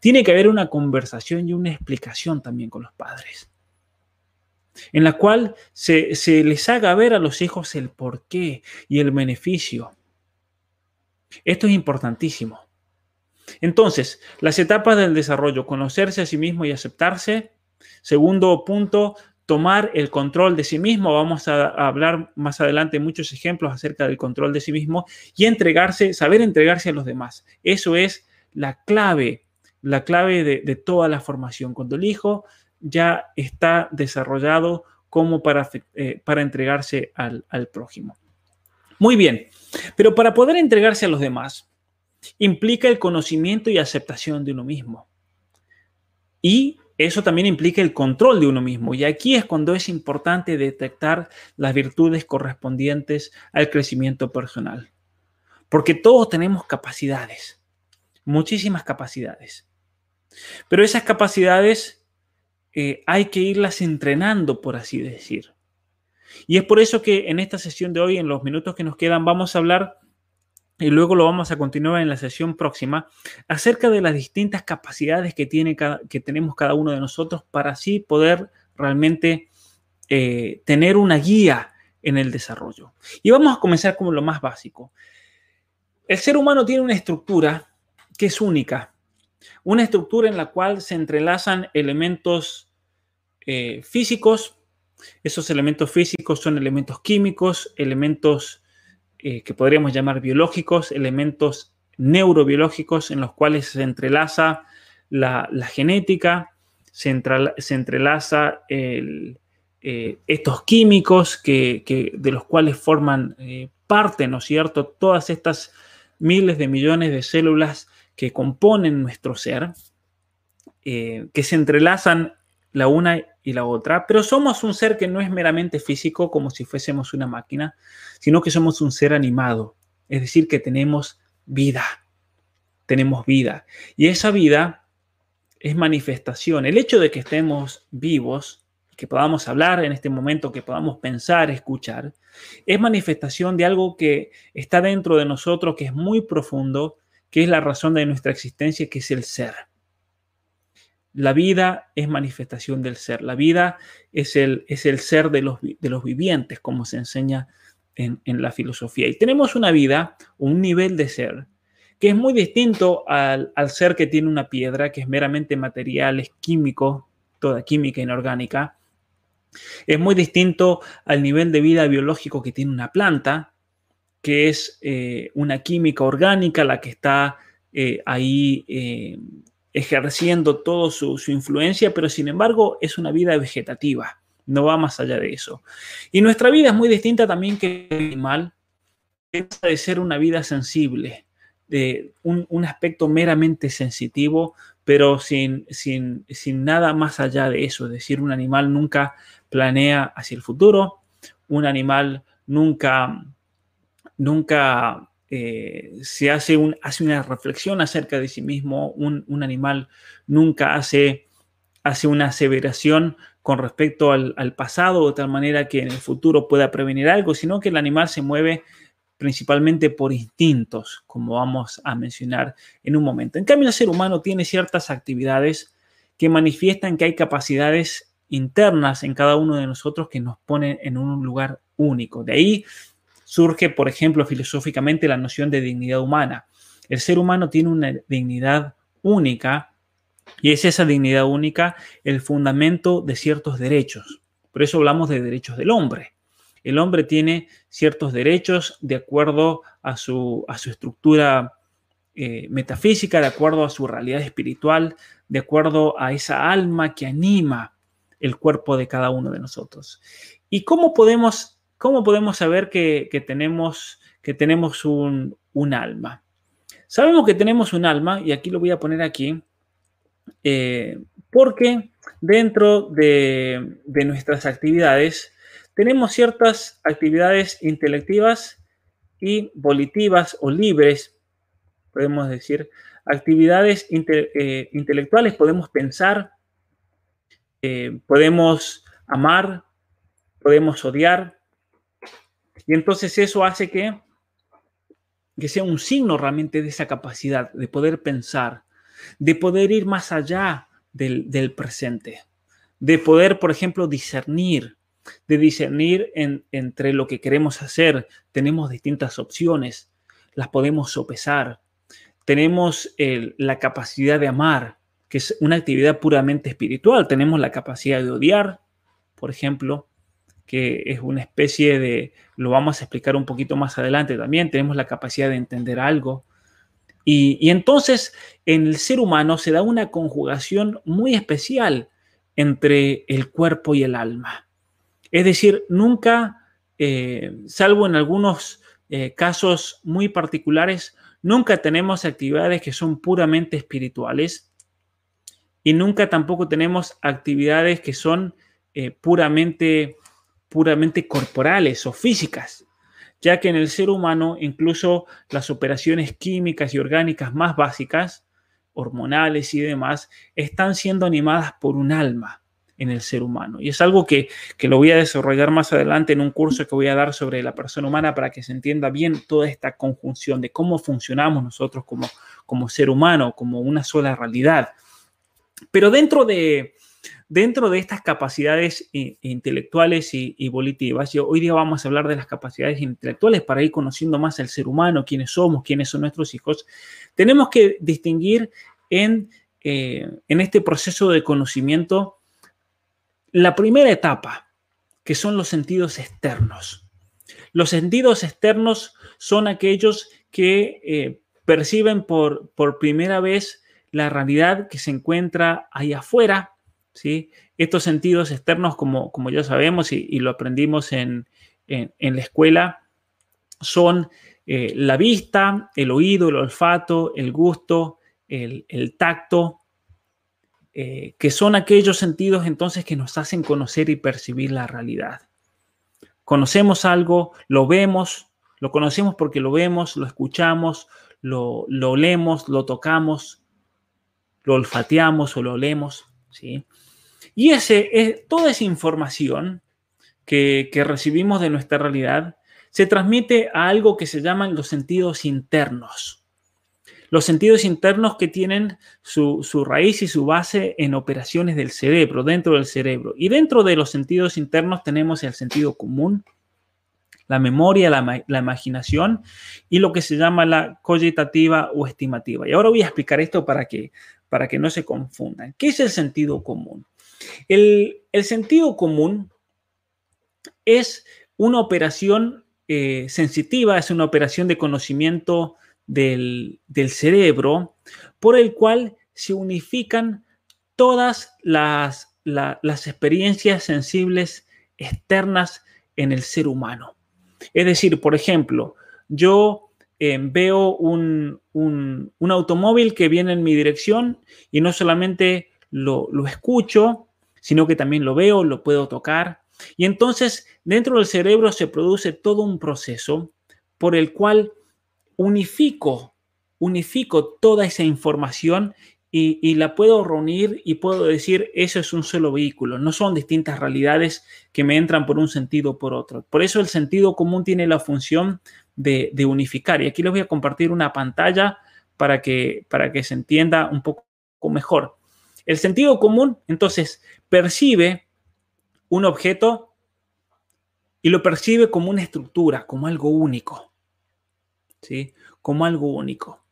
Tiene que haber una conversación y una explicación también con los padres, en la cual se, les haga ver a los hijos el porqué y el beneficio. Esto es importantísimo. Entonces, las etapas del desarrollo, conocerse a sí mismo y aceptarse. Segundo punto, tomar el control de sí mismo. Vamos a, hablar más adelante muchos ejemplos acerca del control de sí mismo y entregarse, saber entregarse a los demás. Eso es la clave la clave de, toda la formación, cuando el hijo ya está desarrollado como para, eh, para entregarse al, al prójimo. Muy bien, pero para poder entregarse a los demás, implica el conocimiento y aceptación de uno mismo. Y eso también implica el control de uno mismo. Y aquí es cuando es importante detectar las virtudes correspondientes al crecimiento personal. Porque todos tenemos capacidades, muchísimas capacidades. Pero esas capacidades eh, hay que irlas entrenando, por así decir. Y es por eso que en esta sesión de hoy, en los minutos que nos quedan, vamos a hablar, y luego lo vamos a continuar en la sesión próxima, acerca de las distintas capacidades que, tiene que tenemos cada uno de nosotros para así poder realmente eh, tener una guía en el desarrollo. Y vamos a comenzar con lo más básico. El ser humano tiene una estructura que es única, una estructura en la cual se entrelazan elementos eh, físicos. Esos elementos físicos son elementos químicos, elementos eh, que podríamos llamar biológicos, elementos neurobiológicos en los cuales se entrelaza la, genética, se, entrelaza eh, estos químicos que, de los cuales forman parte, ¿no es cierto? Todas estas miles de millones de células que componen nuestro ser, eh, que se entrelazan la una y la otra, pero somos un ser que no es meramente físico como si fuésemos una máquina, sino que somos un ser animado, es decir, que tenemos vida, tenemos vida. Y esa vida es manifestación. El hecho de que estemos vivos, que podamos hablar en este momento, que podamos pensar, escuchar, es manifestación de algo que está dentro de nosotros, que es muy profundo que es la razón de nuestra existencia, que es el ser. La vida es manifestación del ser. La vida es el, es el ser de los, de los vivientes, como se enseña en, la filosofía. Y tenemos una vida, un nivel de ser, que es muy distinto al, al, ser que tiene una piedra, que es meramente material, es químico, toda química inorgánica. Es muy distinto al nivel de vida biológico que tiene una planta, que es eh, una química orgánica la que está eh, ahí eh, ejerciendo toda su, influencia, pero sin embargo es una vida vegetativa, no va más allá de eso. Y nuestra vida es muy distinta también que el animal, de ser una vida sensible, de un, aspecto meramente sensitivo, pero sin, sin, sin nada más allá de eso. Es decir, un animal nunca planea hacia el futuro, un animal nunca nunca eh, se hace, hace, una reflexión acerca de sí mismo, un, animal nunca hace, hace, una aseveración con respecto al, pasado de tal manera que en el futuro pueda prevenir algo, sino que el animal se mueve principalmente por instintos, como vamos a mencionar en un momento. En cambio, el ser humano tiene ciertas actividades que manifiestan que hay capacidades internas en cada uno de nosotros que nos ponen en un lugar único. De ahí surge, por ejemplo, filosóficamente la noción de dignidad humana. El ser humano tiene una dignidad única y es esa dignidad única el fundamento de ciertos derechos. Por eso hablamos de derechos del hombre. El hombre tiene ciertos derechos de acuerdo a su, a su estructura eh, metafísica, de acuerdo a su realidad espiritual, de acuerdo a esa alma que anima el cuerpo de cada uno de nosotros. ¿Y cómo podemos, cómo podemos saber que, tenemos, que tenemos un, alma? Sabemos que tenemos un alma, y aquí lo voy a poner aquí, eh, porque dentro de, nuestras actividades tenemos ciertas actividades intelectivas y volitivas o libres podemos decir, actividades eh, intelectuales, podemos pensar, eh, podemos amar, podemos odiar. Y entonces eso hace que, que sea un signo realmente de esa capacidad de poder pensar, de poder ir más allá del, presente, de poder, por ejemplo, discernir, de discernir entre lo que queremos hacer. Tenemos distintas opciones, las podemos sopesar, tenemos la capacidad de amar, que es una actividad puramente espiritual. Tenemos la capacidad de odiar, por ejemplo, que es una especie de, lo vamos a explicar un poquito más adelante también, tenemos la capacidad de entender algo. Y, entonces en el ser humano se da una conjugación muy especial entre el cuerpo y el alma. Es decir, nunca, eh, salvo en algunos eh, casos muy particulares, Nunca tenemos actividades que son puramente espirituales y nunca tampoco tenemos actividades que son eh, puramente, puramente corporales o físicas, ya que en el ser humano incluso las operaciones químicas y orgánicas más básicas, hormonales y demás, están siendo animadas por un alma en el ser humano. Y es algo que, lo voy a desarrollar más adelante en un curso que voy a dar sobre la persona humana para que se entienda bien toda esta conjunción de cómo funcionamos nosotros como, como ser humano, como una sola realidad. Pero dentro de, dentro de estas capacidades intelectuales y, y volitivas, hoy día vamos a hablar de las capacidades intelectuales para ir conociendo más al ser humano, quiénes somos, quiénes son nuestros hijos, tenemos que distinguir en, eh, en este proceso de conocimiento la primera etapa, que son los sentidos externos. Los sentidos externos son aquellos que eh, perciben por, por primera vez la realidad que se encuentra ahí afuera. ¿Sí? Estos sentidos externos, como, como ya sabemos y, lo aprendimos en, la escuela, son eh, la vista, el oído, el olfato, el gusto, el, el tacto, eh, que son aquellos sentidos entonces que nos hacen conocer y percibir la realidad. Conocemos algo, lo vemos, lo conocemos porque lo vemos, lo escuchamos, lo, lo olemos, lo tocamos, lo olfateamos o lo olemos, ¿sí? Y ese, es, toda esa información que, recibimos de nuestra realidad se transmite a algo que se llaman los sentidos internos los sentidos internos que tienen su, raíz y su base en operaciones del cerebro, dentro del cerebro. Y dentro de los sentidos internos tenemos el sentido común, la memoria, la, imaginación y lo que se llama la cogitativa o estimativa. Y ahora voy a explicar esto para que, para que no se confundan. ¿Qué es el sentido común? El, sentido común es una operación eh, sensitiva, es una operación de conocimiento del, cerebro por el cual se unifican todas las, las experiencias sensibles externas en el ser humano. Es decir, por ejemplo, yo eh, veo un, automóvil que viene en mi dirección y no solamente lo, lo, escucho, sino que también lo veo, lo puedo tocar. Y entonces dentro del cerebro se produce todo un proceso por el cual unifico, unifico toda esa información y, la puedo reunir y puedo decir, eso es un solo vehículo, no son distintas realidades que me entran por un sentido o por otro. Por eso el sentido común tiene la función de, unificar. Y aquí les voy a compartir una pantalla para que, para que se entienda un poco mejor. El sentido común, entonces, percibe un objeto y lo percibe como una estructura, como algo único. ¿Sí? Como algo único.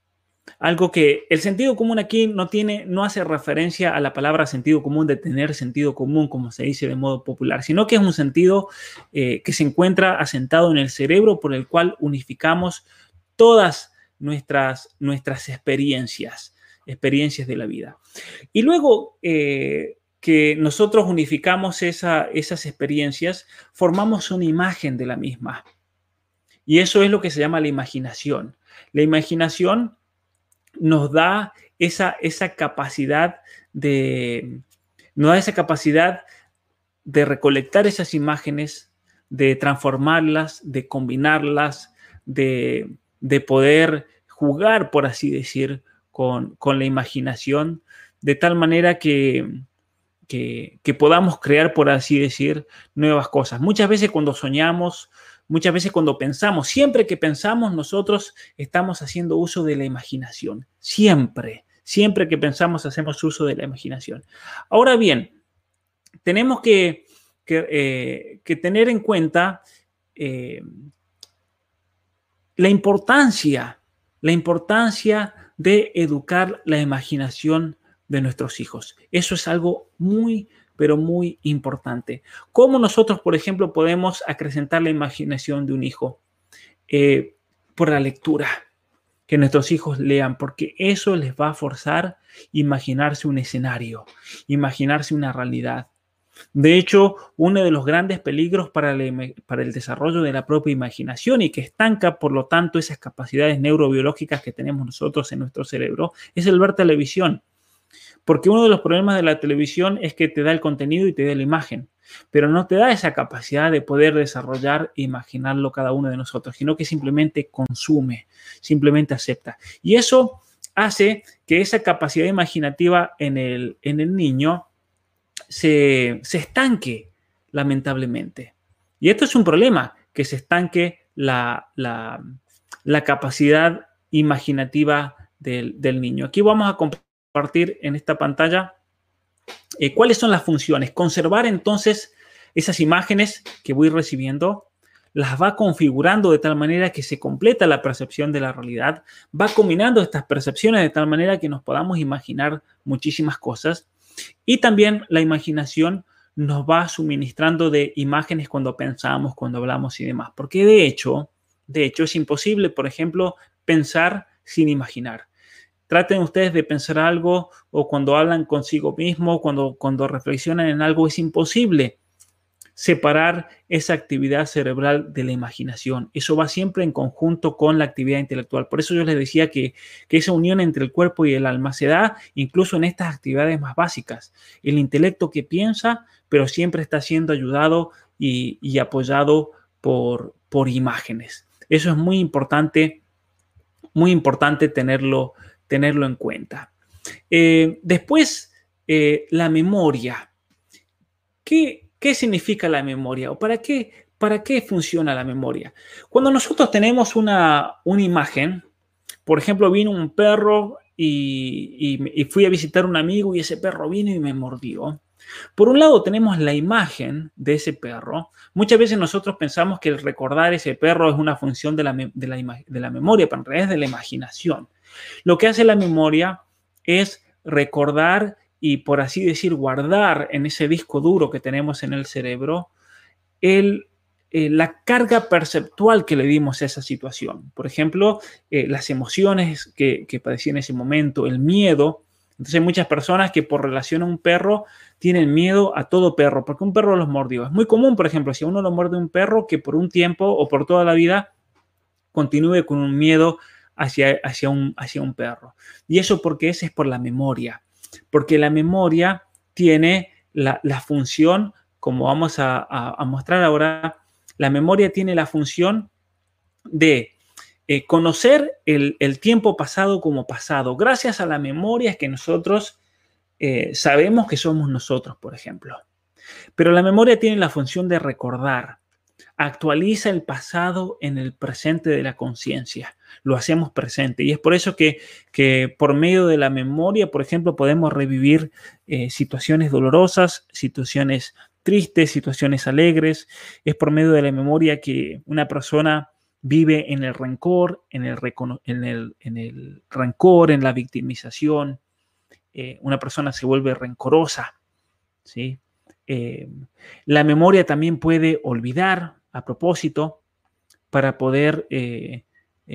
Algo que el sentido común aquí no tiene, no hace referencia a la palabra sentido común de tener sentido común, como se dice de modo popular, sino que es un sentido eh, que se encuentra asentado en el cerebro por el cual unificamos todas nuestras, nuestras experiencias, experiencias de la vida. Y luego eh, que nosotros unificamos esas experiencias, formamos una imagen de la misma. Y eso es lo que se llama la imaginación. La imaginación nos da esa, capacidad de, nos da esa capacidad de recolectar esas imágenes, de transformarlas, de combinarlas, de, poder jugar, por así decir, con, la imaginación, de tal manera que, que, que, podamos crear, por así decir, nuevas cosas. Muchas veces cuando soñamos, Muchas veces cuando pensamos, siempre que pensamos, nosotros estamos haciendo uso de la imaginación. Siempre, siempre que pensamos, hacemos uso de la imaginación. Ahora bien, tenemos que, que, eh, tener en cuenta eh, la importancia, la importancia de educar la imaginación de nuestros hijos. Eso es algo muy, pero muy importante. ¿Cómo nosotros, por ejemplo, podemos acrecentar la imaginación de un hijo? Eh, por la lectura, que nuestros hijos lean, porque eso les va a forzar imaginarse un escenario, imaginarse una realidad. De hecho, uno de los grandes peligros para para el, desarrollo de la propia imaginación y que estanca, por lo tanto, esas capacidades neurobiológicas que tenemos nosotros en nuestro cerebro es el ver televisión. Porque uno de los problemas de la televisión es que te da el contenido y te da la imagen, pero no te da esa capacidad de poder desarrollar e imaginarlo cada uno de nosotros, sino que simplemente consume, simplemente acepta. Y eso hace que esa capacidad imaginativa en el, en el niño se, estanque, lamentablemente. Y esto es un problema, que se estanque la, capacidad imaginativa del, del, niño. Aquí vamos a compartir en esta pantalla eh, cuáles son las funciones. Conservar entonces esas imágenes que voy recibiendo, las va configurando de tal manera que se completa la percepción de la realidad, va combinando estas percepciones de tal manera que nos podamos imaginar muchísimas cosas y también la imaginación nos va suministrando de imágenes cuando pensamos, cuando hablamos y demás, porque de hecho, de hecho es imposible, por ejemplo, pensar sin imaginar. Traten ustedes de pensar algo o cuando hablan consigo mismo, cuando, cuando reflexionan en algo, es imposible separar esa actividad cerebral de la imaginación. Eso va siempre en conjunto con la actividad intelectual. Por eso yo les decía que, esa unión entre el cuerpo y el alma se da incluso en estas actividades más básicas. El intelecto que piensa, pero siempre está siendo ayudado y, apoyado por, por imágenes. Eso es muy importante, muy importante tenerlo, tenerlo en cuenta. Eh, después, eh, la memoria. ¿Qué, ¿Qué, significa la memoria? ¿O para qué, para qué funciona la memoria? Cuando nosotros tenemos una, una imagen, por ejemplo, vino un perro y, fui a visitar a un amigo y ese perro vino y me mordió. Por un lado tenemos la imagen de ese perro. Muchas veces nosotros pensamos que recordar ese perro es una función de la, de la, de la memoria, pero en realidad es de la imaginación. Lo que hace la memoria es recordar y, por así decir, guardar en ese disco duro que tenemos en el cerebro eh, la carga perceptual que le dimos a esa situación. Por ejemplo, eh, las emociones que, que padecí en ese momento, el miedo. Entonces hay muchas personas que por relación a un perro tienen miedo a todo perro, porque un perro los mordió. Es muy común, por ejemplo, si uno lo muerde un perro, que por un tiempo o por toda la vida continúe con un miedo hacia, hacia, un, hacia un perro. Y eso porque ese es por la memoria, porque la memoria tiene la, función, como vamos a, mostrar ahora, la memoria tiene la función de eh, conocer el, tiempo pasado como pasado. Gracias a la memoria es que nosotros eh, sabemos que somos nosotros, por ejemplo. Pero la memoria tiene la función de recordar, actualiza el pasado en el presente de la conciencia. Lo hacemos presente. Y es por eso que, que, por medio de la memoria, por ejemplo, podemos revivir eh, situaciones dolorosas, situaciones tristes, situaciones alegres. Es por medio de la memoria que una persona vive en el rencor, en el, en el, en el rencor, en la victimización. Eh, una persona se vuelve rencorosa. ¿sí? Eh, la memoria también puede olvidar a propósito para poder eh,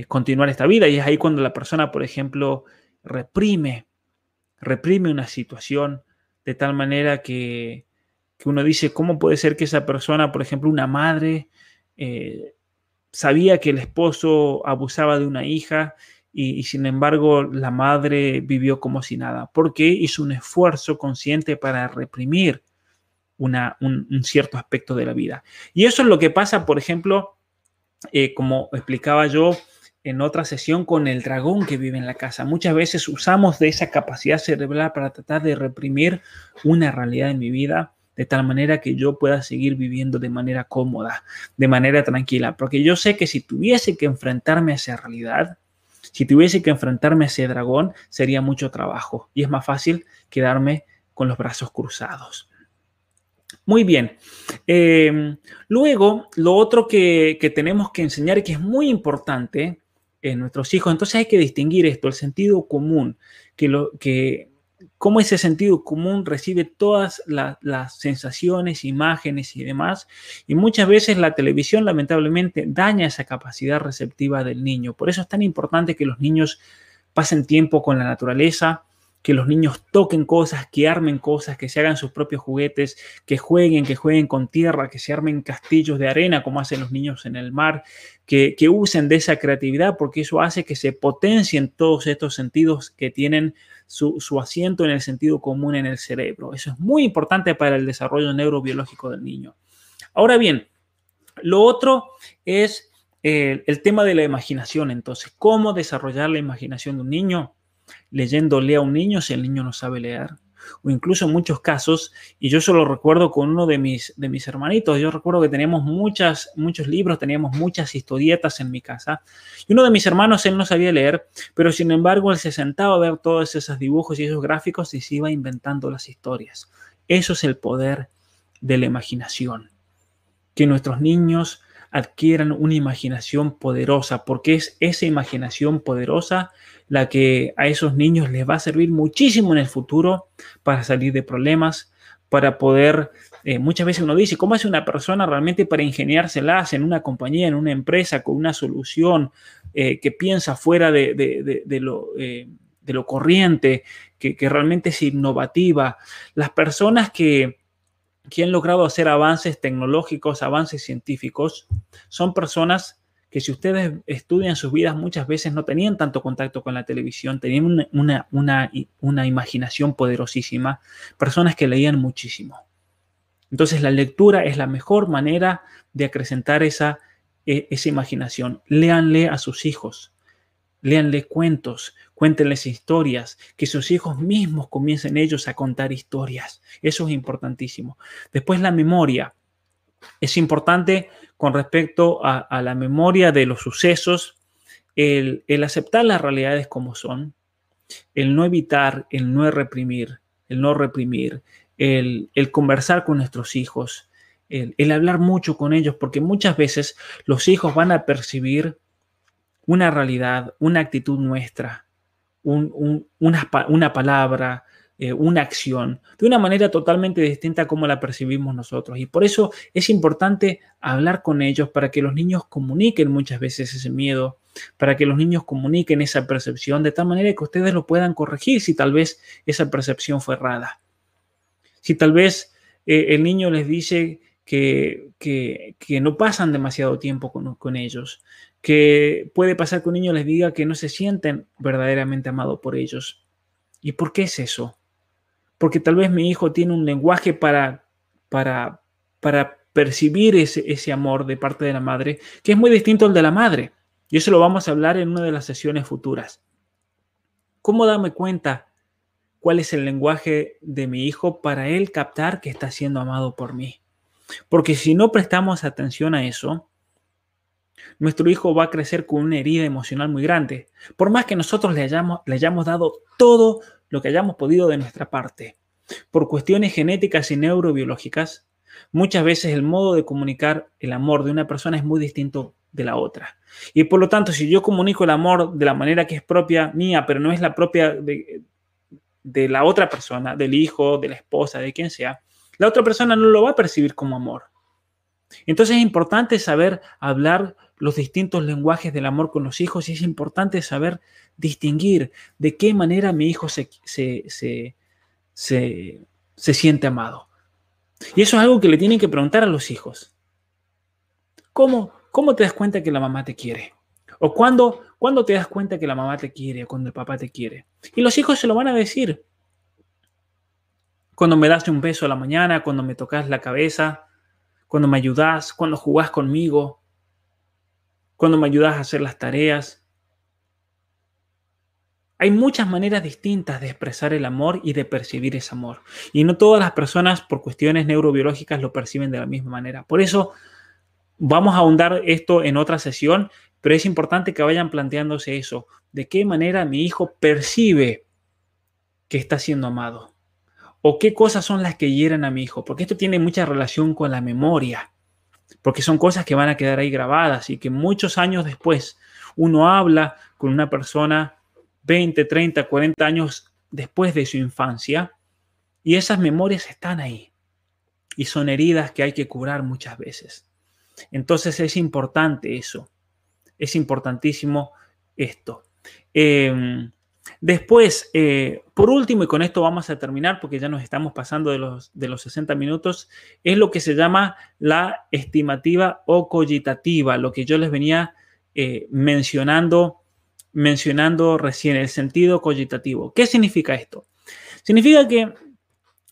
continuar esta vida. Y es ahí cuando la persona, por ejemplo, reprime, reprime una situación de tal manera que, que uno dice, ¿cómo puede ser que esa persona, por ejemplo, una madre, sabía que el esposo abusaba de una hija y, sin embargo la madre vivió como si nada, porque hizo un esfuerzo consciente para reprimir un, cierto aspecto de la vida. Y eso es lo que pasa, por ejemplo, eh, como explicaba yo en otra sesión con el dragón que vive en la casa. Muchas veces usamos de esa capacidad cerebral para tratar de reprimir una realidad en mi vida de tal manera que yo pueda seguir viviendo de manera cómoda, de manera tranquila, porque yo sé que si tuviese que enfrentarme a esa realidad, si tuviese que enfrentarme a ese dragón, sería mucho trabajo y es más fácil quedarme con los brazos cruzados. Muy bien. Em, luego, lo otro que, que, tenemos que enseñar y que es muy importante en nuestros hijos, entonces hay que distinguir esto, el sentido común, que, lo, que cómo ese sentido común recibe todas las sensaciones, imágenes y demás. Y muchas veces la televisión lamentablemente daña esa capacidad receptiva del niño. Por eso es tan importante que los niños pasen tiempo con la naturaleza, que los niños toquen cosas, que armen cosas, que se hagan sus propios juguetes, que jueguen, que jueguen con tierra, que se armen castillos de arena como hacen los niños en el mar, que, que usen de esa creatividad porque eso hace que se potencien todos estos sentidos que tienen su, asiento en el sentido común en el cerebro. Eso es muy importante para el desarrollo neurobiológico del niño. Ahora bien, lo otro es el, el tema de la imaginación. Entonces, ¿cómo desarrollar la imaginación de un niño? Leyéndole a un niño si el niño no sabe leer o incluso en muchos casos, y yo solo recuerdo con uno de mis, de mis hermanitos, yo recuerdo que teníamos muchas, muchos libros, teníamos muchas historietas en mi casa, y uno de mis hermanos, él no sabía leer, pero sin embargo él se sentaba a ver todos esos dibujos y esos gráficos y se iba inventando las historias. Eso es el poder de la imaginación. Que nuestros niños adquieran una imaginación poderosa, porque es esa imaginación poderosa la que a esos niños les va a servir muchísimo en el futuro para salir de problemas, para poder, eh, muchas veces uno dice, ¿cómo hace una persona realmente para ingeniárselas en una compañía, en una empresa, con una solución eh, que piensa fuera de, lo, eh, de lo, corriente, que, que, realmente es innovativa? Las personas que, que han logrado hacer avances tecnológicos, avances científicos, son personas que si ustedes estudian sus vidas muchas veces no tenían tanto contacto con la televisión, tenían una, una, imaginación poderosísima, personas que leían muchísimo. Entonces la lectura es la mejor manera de acrecentar esa, e, esa imaginación. Léanle a sus hijos, léanle cuentos, cuéntenles historias, que sus hijos mismos comiencen ellos a contar historias. Eso es importantísimo. Después la memoria. Es importante con respecto a, la memoria de los sucesos, el, aceptar las realidades como son, el no evitar, el no reprimir, el no reprimir, el, conversar con nuestros hijos, el, hablar mucho con ellos, porque muchas veces los hijos van a percibir una realidad, una actitud nuestra, una, una, palabra, eh, una acción de una manera totalmente distinta a como la percibimos nosotros. Y por eso es importante hablar con ellos para que los niños comuniquen muchas veces ese miedo, para que los niños comuniquen esa percepción de tal manera que ustedes lo puedan corregir si tal vez esa percepción fue errada. Si tal vez eh, el niño les dice que, que, no pasan demasiado tiempo con, con, ellos, que puede pasar que un niño les diga que no se sienten verdaderamente amados por ellos. ¿Y por qué es eso? Porque tal vez mi hijo tiene un lenguaje para, para, para percibir ese, ese amor de parte de la madre, que es muy distinto al de la madre. Y eso lo vamos a hablar en una de las sesiones futuras. ¿Cómo darme cuenta cuál es el lenguaje de mi hijo para él captar que está siendo amado por mí? Porque si no prestamos atención a eso, nuestro hijo va a crecer con una herida emocional muy grande. Por más que nosotros le hayamos, le hayamos dado todo lo que hayamos podido de nuestra parte. Por cuestiones genéticas y neurobiológicas, Muchas veces el modo de comunicar el amor de una persona es muy distinto de la otra. Y por lo tanto, si yo comunico el amor de la manera que es propia mía, pero no es la propia de, de la otra persona, del hijo, de la esposa, de quien sea, la otra persona no lo va a percibir como amor. Entonces es importante saber hablar los distintos lenguajes del amor con los hijos y es importante saber distinguir de qué manera mi hijo se, se, siente amado. Y eso es algo que le tienen que preguntar a los hijos. ¿Cómo, cómo te das cuenta que la mamá te quiere? ¿O cuándo, cuándo te das cuenta que la mamá te quiere o cuando el papá te quiere? Y los hijos se lo van a decir. Cuando me das un beso a la mañana, cuando me tocas la cabeza, cuando me ayudas, cuando jugás conmigo, cuando me ayudas a hacer las tareas. Hay muchas maneras distintas de expresar el amor y de percibir ese amor. Y no todas las personas por cuestiones neurobiológicas lo perciben de la misma manera. Por eso vamos a ahondar esto en otra sesión, pero es importante que vayan planteándose eso. ¿De qué manera mi hijo percibe que está siendo amado? ¿O qué cosas son las que hieren a mi hijo? Porque esto tiene mucha relación con la memoria porque son cosas que van a quedar ahí grabadas y que muchos años después uno habla con una persona 20, 30, 40 años después de su infancia y esas memorias están ahí y son heridas que hay que curar muchas veces. Entonces es importante eso, es importantísimo esto. Em, Después, eh, por último, y con esto vamos a terminar porque ya nos estamos pasando de los, de los 60 minutos, es lo que se llama la estimativa o cogitativa, lo que yo les venía eh, mencionando, mencionando recién, el sentido cogitativo. ¿Qué significa esto? Significa que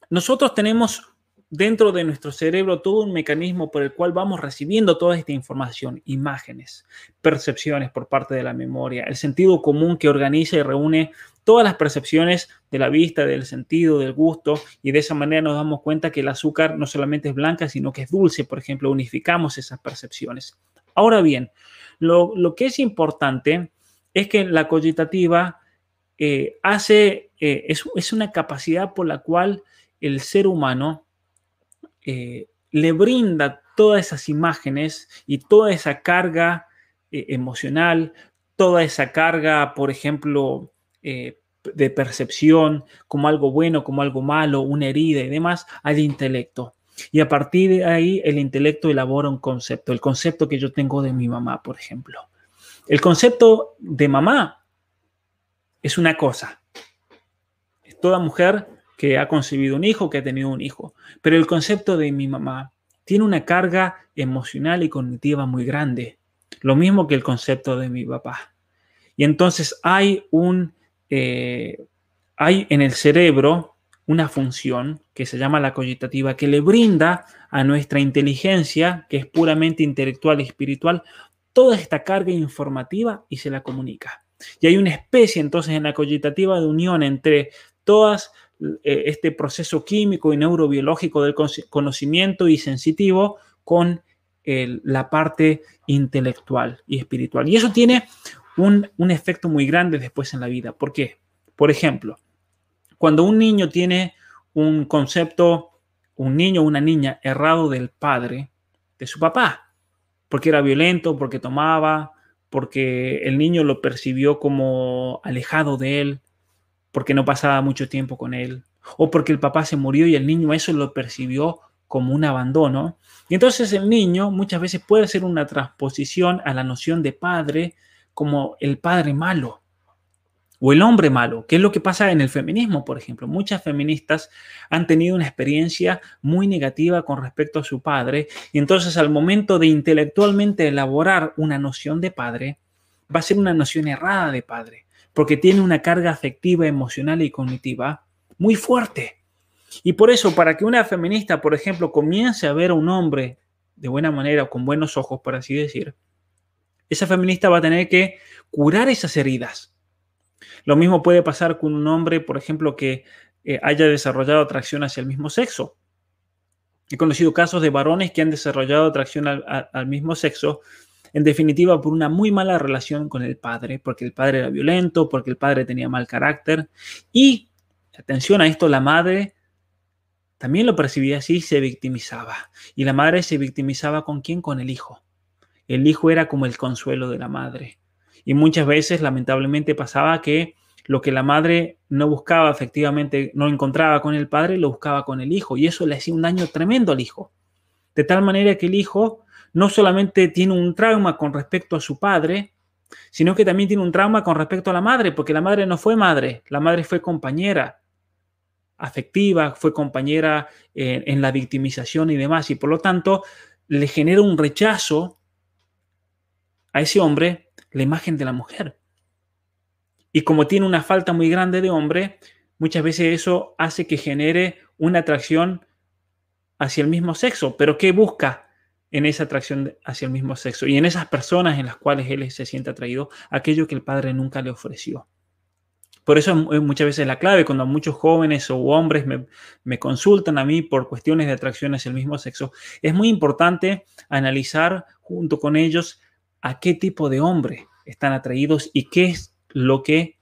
nosotros tenemos dentro de nuestro cerebro todo un mecanismo por el cual vamos recibiendo toda esta información, imágenes, percepciones por parte de la memoria, el sentido común que organiza y reúne todas las percepciones de la vista, del sentido, del gusto, y de esa manera nos damos cuenta que el azúcar no solamente es blanca, sino que es dulce, por ejemplo, unificamos esas percepciones. Ahora bien, lo, que es importante es que la cogitativa eh, hace, eh, es, es una capacidad por la cual el ser humano eh, le brinda todas esas imágenes y toda esa carga eh, emocional, toda esa carga, por ejemplo, eh, de percepción, como algo bueno, como algo malo, una herida y demás, al intelecto. Y a partir de ahí el intelecto elabora un concepto, el concepto que yo tengo de mi mamá, por ejemplo. El concepto de mamá es una cosa. Toda mujer que ha concebido un hijo, que ha tenido un hijo. Pero el concepto de mi mamá tiene una carga emocional y cognitiva muy grande, lo mismo que el concepto de mi papá. Y entonces hay un, eh, hay en el cerebro una función que se llama la cogitativa, que le brinda a nuestra inteligencia, que es puramente intelectual y espiritual, toda esta carga informativa y se la comunica. Y hay una especie entonces en la cogitativa de unión entre todas este proceso químico y neurobiológico del conocimiento y sensitivo con la parte intelectual y espiritual. Y eso tiene un, un efecto muy grande después en la vida. ¿Por qué? Por ejemplo, cuando un niño tiene un concepto, un niño o una niña errado del padre, de su papá, porque era violento, porque tomaba, porque el niño lo percibió como alejado de él, porque no pasaba mucho tiempo con él, o porque el papá se murió y el niño eso lo percibió como un abandono. Y entonces el niño muchas veces puede ser una transposición a la noción de padre como el padre malo o el hombre malo, que es lo que pasa en el feminismo, por ejemplo. Muchas feministas han tenido una experiencia muy negativa con respecto a su padre y entonces al momento de intelectualmente elaborar una noción de padre, va a ser una noción errada de padre porque tiene una carga afectiva, emocional y cognitiva muy fuerte. Y por eso, para que una feminista, por ejemplo, comience a ver a un hombre de buena manera o con buenos ojos, por así decir, esa feminista va a tener que curar esas heridas. Lo mismo puede pasar con un hombre, por ejemplo, que eh, haya desarrollado atracción hacia el mismo sexo. He conocido casos de varones que han desarrollado atracción al mismo sexo en definitiva por una muy mala relación con el padre, porque el padre era violento, porque el padre tenía mal carácter y, atención a esto, la madre también lo percibía así, se victimizaba. Y la madre se victimizaba con quién? Con el hijo. El hijo era como el consuelo de la madre. Y muchas veces, lamentablemente, pasaba que lo que la madre no buscaba efectivamente, no encontraba con el padre, lo buscaba con el hijo. Y eso le hacía un daño tremendo al hijo. De tal manera que el hijo no solamente tiene un trauma con respecto a su padre, sino que también tiene un trauma con respecto a la madre, porque la madre no fue madre, la madre fue compañera afectiva, fue compañera en, en la victimización y demás, y por lo tanto le genera un rechazo a ese hombre la imagen de la mujer. Y como tiene una falta muy grande de hombre, muchas veces eso hace que genere una atracción hacia el mismo sexo. Pero ¿qué busca en esa atracción hacia el mismo sexo? Y en esas personas en las cuales él se siente atraído, aquello que el padre nunca le ofreció. Por eso es muchas veces la clave cuando muchos jóvenes o hombres me, me, consultan a mí por cuestiones de atracción hacia el mismo sexo. Es muy importante analizar junto con ellos a qué tipo de hombre están atraídos y qué es lo que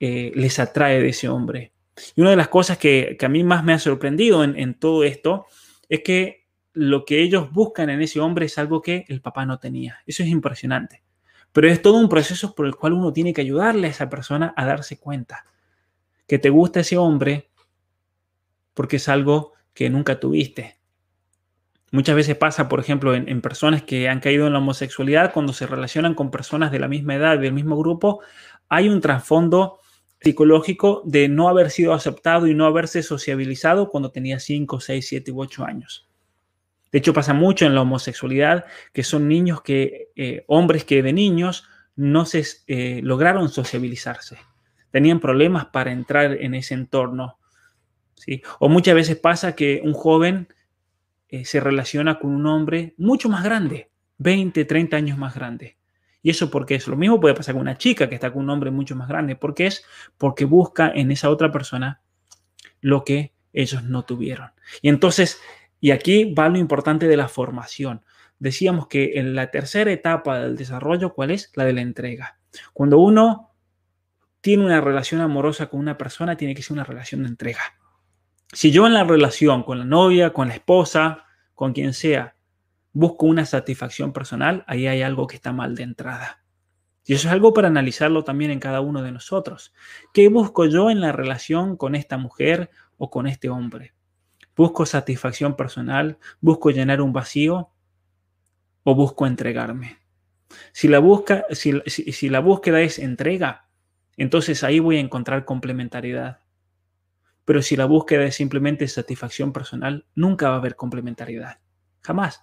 eh, les atrae de ese hombre. Y una de las cosas que, a mí más me ha sorprendido en, en todo esto es que lo que ellos buscan en ese hombre es algo que el papá no tenía. Eso es impresionante. Pero es todo un proceso por el cual uno tiene que ayudarle a esa persona a darse cuenta que te gusta ese hombre porque es algo que nunca tuviste. Muchas veces pasa, por ejemplo, en, personas que han caído en la homosexualidad, cuando se relacionan con personas de la misma edad, del mismo grupo, hay un trasfondo psicológico de no haber sido aceptado y no haberse sociabilizado cuando tenía 5, 6, 7 u 8 años. De hecho, pasa mucho en la homosexualidad, que son niños que, eh, hombres que de niños no se eh, lograron sociabilizarse. Tenían problemas para entrar en ese entorno. ¿sí? O muchas veces pasa que un joven eh, se relaciona con un hombre mucho más grande, 20, 30 años más grande. Y eso porque es lo mismo puede pasar con una chica que está con un hombre mucho más grande, porque es porque busca en esa otra persona lo que ellos no tuvieron. Y entonces, y aquí va lo importante de la formación. Decíamos que en la tercera etapa del desarrollo, ¿cuál es? La de la entrega. Cuando uno tiene una relación amorosa con una persona, tiene que ser una relación de entrega. Si yo en la relación con la novia, con la esposa, con quien sea, busco una satisfacción personal, ahí hay algo que está mal de entrada. Y eso es algo para analizarlo también en cada uno de nosotros. ¿Qué busco yo en la relación con esta mujer o con este hombre? ¿Busco satisfacción personal? ¿Busco llenar un vacío? ¿O busco entregarme? Si la, busca, si, la búsqueda es entrega, entonces ahí voy a encontrar complementariedad. Pero si la búsqueda es simplemente satisfacción personal, nunca va a haber complementariedad. Jamás.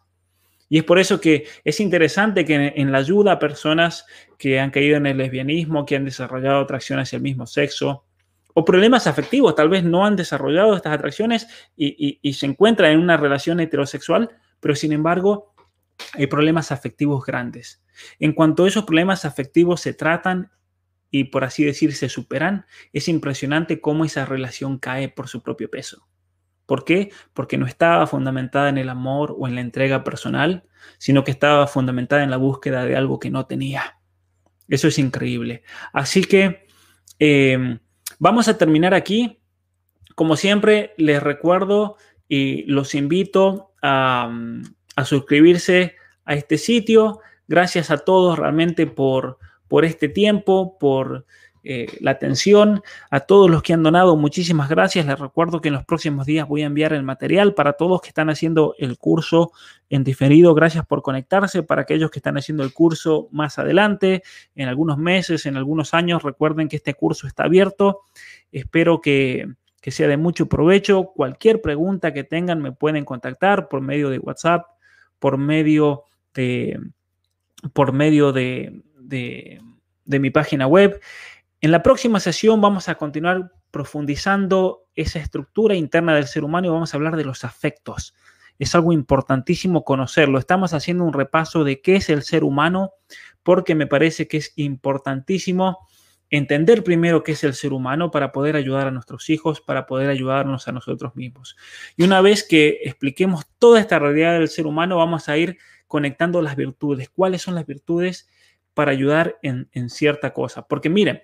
Y es por eso que es interesante que en la ayuda a personas que han caído en el lesbianismo, que han desarrollado atracción hacia el mismo sexo, o problemas afectivos, tal vez no han desarrollado estas atracciones y, se encuentran en una relación heterosexual, pero sin embargo hay problemas afectivos grandes. En cuanto a esos problemas afectivos se tratan y por así decir se superan, es impresionante cómo esa relación cae por su propio peso. ¿Por qué? Porque no estaba fundamentada en el amor o en la entrega personal, sino que estaba fundamentada en la búsqueda de algo que no tenía. Eso es increíble. Así que em, vamos a terminar aquí. Como siempre, les recuerdo y los invito a, a suscribirse a este sitio. Gracias a todos realmente por por este tiempo, por eh, la atención. A todos los que han donado, muchísimas gracias. Les recuerdo que en los próximos días voy a enviar el material para todos que están haciendo el curso en diferido. Gracias por conectarse. Para aquellos que están haciendo el curso más adelante, en algunos meses, en algunos años, recuerden que este curso está abierto. Espero que, sea de mucho provecho. Cualquier pregunta que tengan me pueden contactar por medio de WhatsApp, por medio de, por medio de, mi página web. En la próxima sesión vamos a continuar profundizando esa estructura interna del ser humano y vamos a hablar de los afectos. Es algo importantísimo conocerlo. Estamos haciendo un repaso de qué es el ser humano porque me parece que es importantísimo entender primero qué es el ser humano para poder ayudar a nuestros hijos, para poder ayudarnos a nosotros mismos. Y una vez que expliquemos toda esta realidad del ser humano, vamos a ir conectando las virtudes. ¿Cuáles son las virtudes para ayudar en, cierta cosa. Porque miren,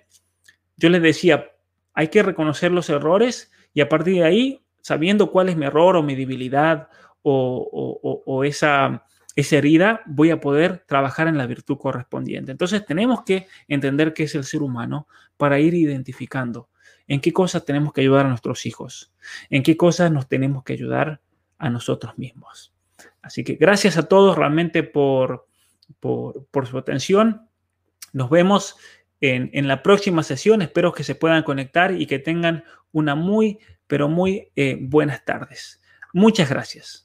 yo les decía, hay que reconocer los errores y a partir de ahí sabiendo cuál es mi error o mi debilidad o, esa, esa herida, voy a poder trabajar en la virtud correspondiente. Entonces tenemos que entender qué es el ser humano para ir identificando en qué cosas tenemos que ayudar a nuestros hijos, en qué cosas nos tenemos que ayudar a nosotros mismos. Así que gracias a todos realmente por, por, su atención. Nos vemos en, la próxima sesión. Espero que se puedan conectar y que tengan una muy, pero muy eh, buenas tardes. Muchas gracias.